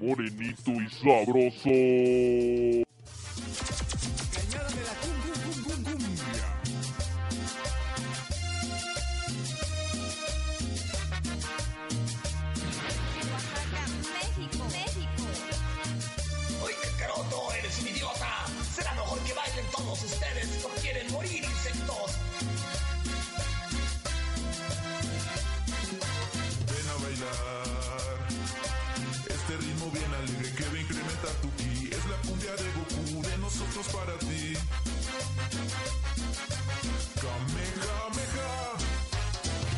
Morenito y sabroso. Todos ustedes. No quieren morir, insectos. Ven a bailar. Este ritmo bien alegre que va a incrementar tu ki. Es la cumbia de Goku, de nosotros para ti. Kamehameha.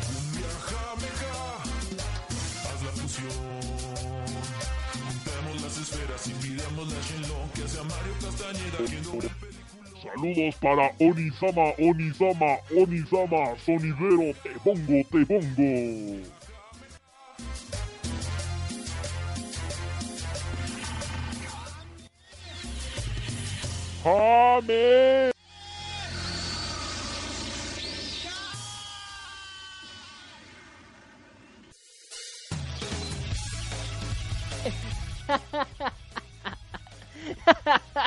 Cumbia jameja. Haz la fusión. Juntemos las esferas y pidamos la Shenlong que hace a Mario Castañeda quien doble. Saludos para Onisama, Onisama, Onisama, sonidero, te pongo, te pongo.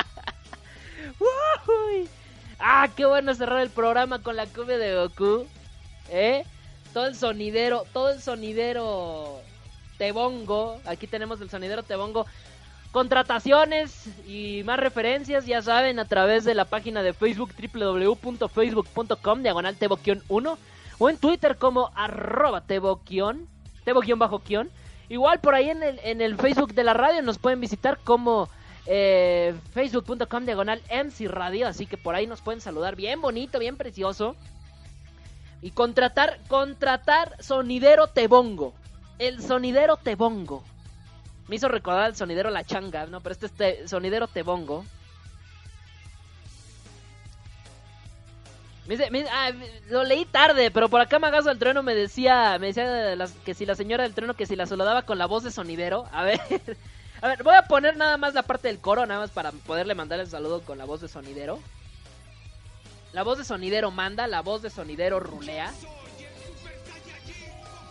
Ah, qué bueno cerrar el programa con la cumbia de Goku. ¿Eh? Todo el sonidero, todo el sonidero Tebongo. Aquí tenemos el sonidero Tebongo. Contrataciones y más referencias, ya saben, a través de la página de Facebook www.facebook.com diagonal tebo-1 o en Twitter como arroba tebo-kion, tebo-kion. Igual por ahí en el Facebook de la radio nos pueden visitar como eh, facebook.com diagonal MC Radio, así que por ahí nos pueden saludar bien bonito, bien precioso. Y contratar, contratar sonidero Tebongo. El sonidero Tebongo. Me hizo recordar el sonidero La Changa, ¿no? Pero este es te- sonidero Tebongo. Dice- me ah, lo leí tarde, pero por acá Magazo del Trueno me decía, me decía que si la señora del trueno que si la saludaba con la voz de sonidero. A ver, a ver, voy a poner nada más la parte del coro, nada más para poderle mandar el saludo con la voz de sonidero. La voz de sonidero manda, la voz de sonidero rulea.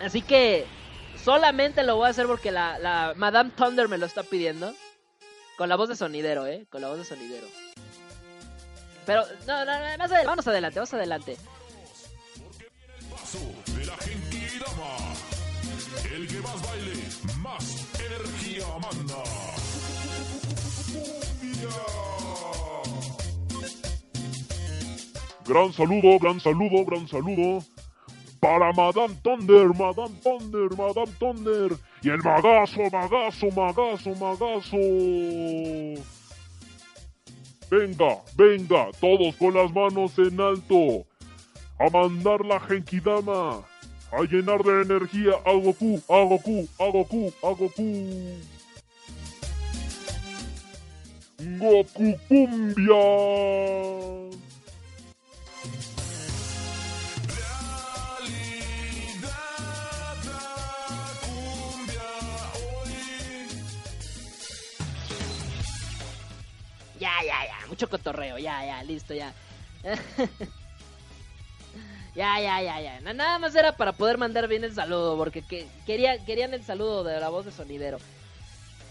Así que solamente lo voy a hacer porque la, Madame Thunder me lo está pidiendo. Con la voz de sonidero, ¿eh? Con la voz de sonidero. Pero, no, no, no, más adelante, vamos adelante, vamos adelante. Paso de la Genkidama. El que más baile, Gran saludo, gran saludo, gran saludo. Para Madame Thunder, Madame Thunder, Madame Thunder. Y el magazo, magazo, magazo, magazo. Venga, venga, todos con las manos en alto. A mandar la Genkidama. A llenar de energía a Goku, a Goku, a Goku, a Goku. Goku Cumbia. Ya, ya, ya, mucho cotorreo, ya, ya, listo, ya. ya, ya, ya, ya. Na- Nada más era para poder mandar bien el saludo, porque que- quería, querían el saludo de la voz de sonidero.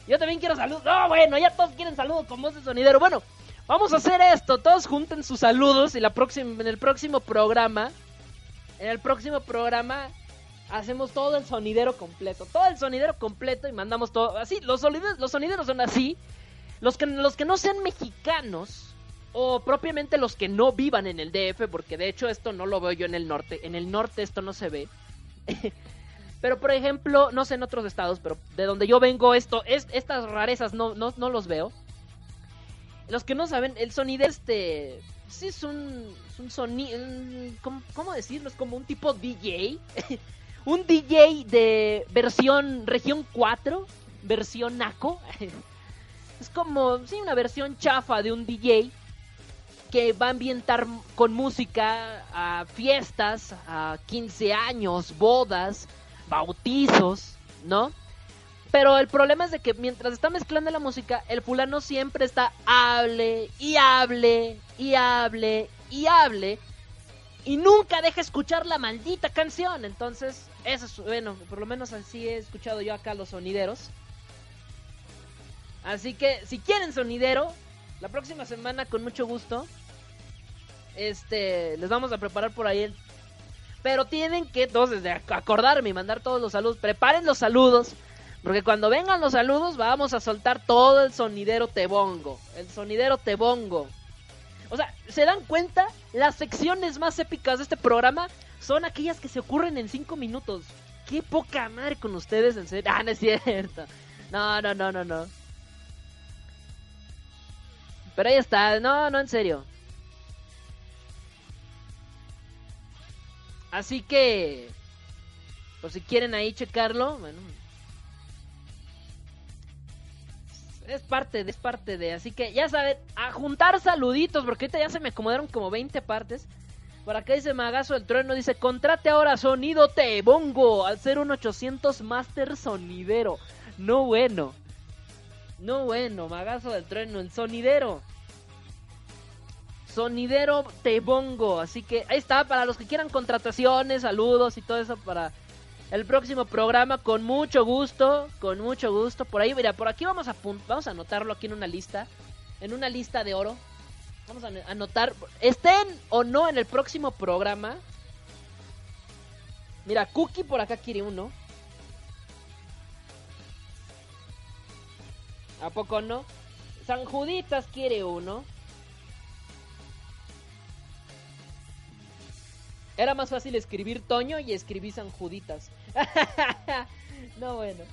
Yo también quiero saludos. No, bueno, ya todos quieren saludos con voz de sonidero. Bueno, vamos a hacer esto. Todos junten sus saludos y la próxima, en el próximo programa, en el próximo programa hacemos todo el sonidero completo. Todo el sonidero completo y mandamos todo. Así, los sonideros, los sonideros son así. Los que, los que no sean mexicanos, o propiamente los que no vivan en el DF, porque de hecho esto no lo veo yo en el norte. En el norte esto no se ve. pero por ejemplo, no sé en otros estados, pero de donde yo vengo, esto, es, estas rarezas no, no, no los veo. Los que no saben, el sonido este. Sí, es un. Es un sonido. ¿cómo, ¿Cómo decirlo? Es como un tipo DJ. un DJ de versión región 4, versión NACO. Es como, sí, una versión chafa de un DJ que va a ambientar con música a fiestas, a 15 años, bodas, bautizos, ¿no? Pero el problema es de que mientras está mezclando la música, el fulano siempre está hable y hable y hable y hable y nunca deja escuchar la maldita canción. Entonces, eso es, bueno, por lo menos así he escuchado yo acá los sonideros. Así que si quieren sonidero, la próxima semana con mucho gusto, este, les vamos a preparar por ahí el... Pero tienen que entonces acordarme y mandar todos los saludos. Preparen los saludos, porque cuando vengan los saludos vamos a soltar todo el sonidero tebongo. El sonidero tebongo. O sea, ¿se dan cuenta? Las secciones más épicas de este programa son aquellas que se ocurren en 5 minutos. Qué poca madre con ustedes, en serio. Ah, no es cierto. No, no, no, no, no. Pero ahí está, no, no, en serio. Así que, por si quieren ahí checarlo, bueno. Es parte de, es parte de. Así que ya saben, a juntar saluditos, porque ahorita ya se me acomodaron como 20 partes. Por acá dice Magazo del Trueno, dice, contrate ahora sonido te bongo al ser un 800 Master Sonidero. No bueno. No bueno, Magazo del Trueno, el sonidero. Sonidero te bongo. Así que ahí está, para los que quieran contrataciones, saludos y todo eso para el próximo programa con mucho gusto, con mucho gusto. Por ahí, mira, por aquí vamos a vamos a anotarlo aquí en una lista, en una lista de oro. Vamos a an- anotar, estén o no en el próximo programa. Mira, Cookie por acá quiere uno. ¿A poco no? San Juditas quiere uno. Era más fácil escribir Toño y escribí San Juditas. no, bueno.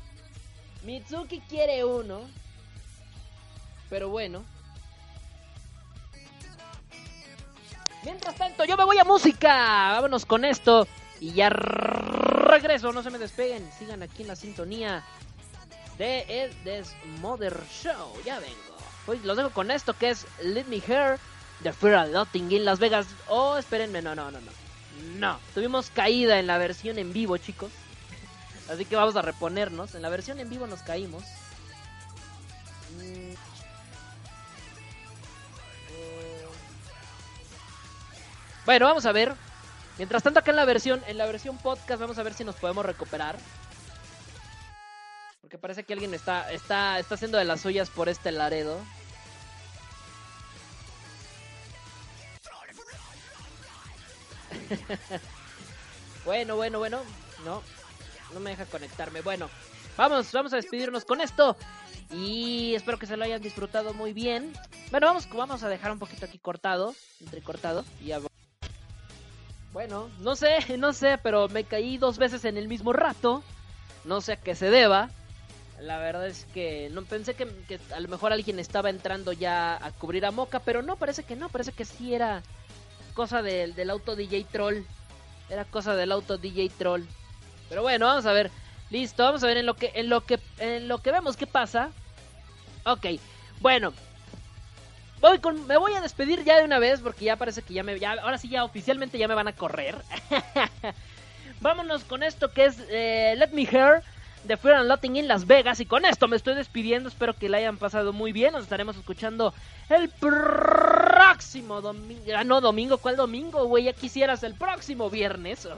Mitsuki quiere uno. Pero bueno. Mientras tanto, yo me voy a música. Vámonos con esto. Y ya regreso. No se me despeguen. Sigan aquí en la sintonía de el Desmother Show. Ya vengo. Hoy los dejo con esto que es Let Me Hear de Fear Lotting in Las Vegas. Oh, espérenme. No, no, no, no. No. Tuvimos caída en la versión en vivo, chicos. Así que vamos a reponernos. En la versión en vivo nos caímos. Bueno, vamos a ver. Mientras tanto acá en la versión, en la versión podcast vamos a ver si nos podemos recuperar. Porque parece que alguien está, está, está haciendo de las suyas por este Laredo. bueno, bueno, bueno. No, no me deja conectarme. Bueno, vamos, vamos a despedirnos con esto. Y espero que se lo hayan disfrutado muy bien. Bueno, vamos, vamos a dejar un poquito aquí cortado, entrecortado. Y ya bueno, no sé, no sé, pero me caí dos veces en el mismo rato. No sé a qué se deba. La verdad es que no pensé que, que a lo mejor alguien estaba entrando ya a cubrir a Moca, pero no, parece que no, parece que sí era cosa del, del auto DJ Troll. Era cosa del auto DJ Troll. Pero bueno, vamos a ver. Listo, vamos a ver en lo que en lo que en lo que vemos qué pasa. Ok. Bueno, Voy con, me voy a despedir ya de una vez porque ya parece que ya me, ahora sí ya oficialmente ya me van a correr. Vámonos con esto que es eh, Let Me Hear de Fear and Loathing in Las Vegas y con esto me estoy despidiendo. Espero que la hayan pasado muy bien. Nos estaremos escuchando el próximo domingo. Ah, no, domingo, ¿cuál domingo, güey? Ya quisieras el próximo viernes.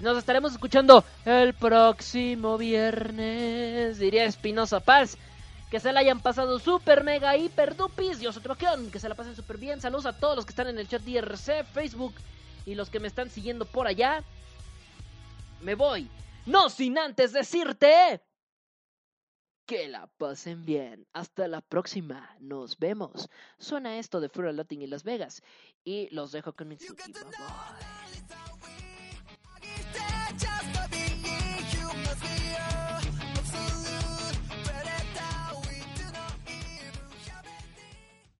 Nos estaremos escuchando el próximo viernes, diría Espinosa Paz. Que se la hayan pasado super mega hiper dupis. Soy Troqueón. Que se la pasen súper bien. Saludos a todos los que están en el chat IRC, Facebook y los que me están siguiendo por allá. Me voy. No sin antes decirte. Que la pasen bien. Hasta la próxima. Nos vemos. Suena esto de Flora Latin y Las Vegas. Y los dejo con mi.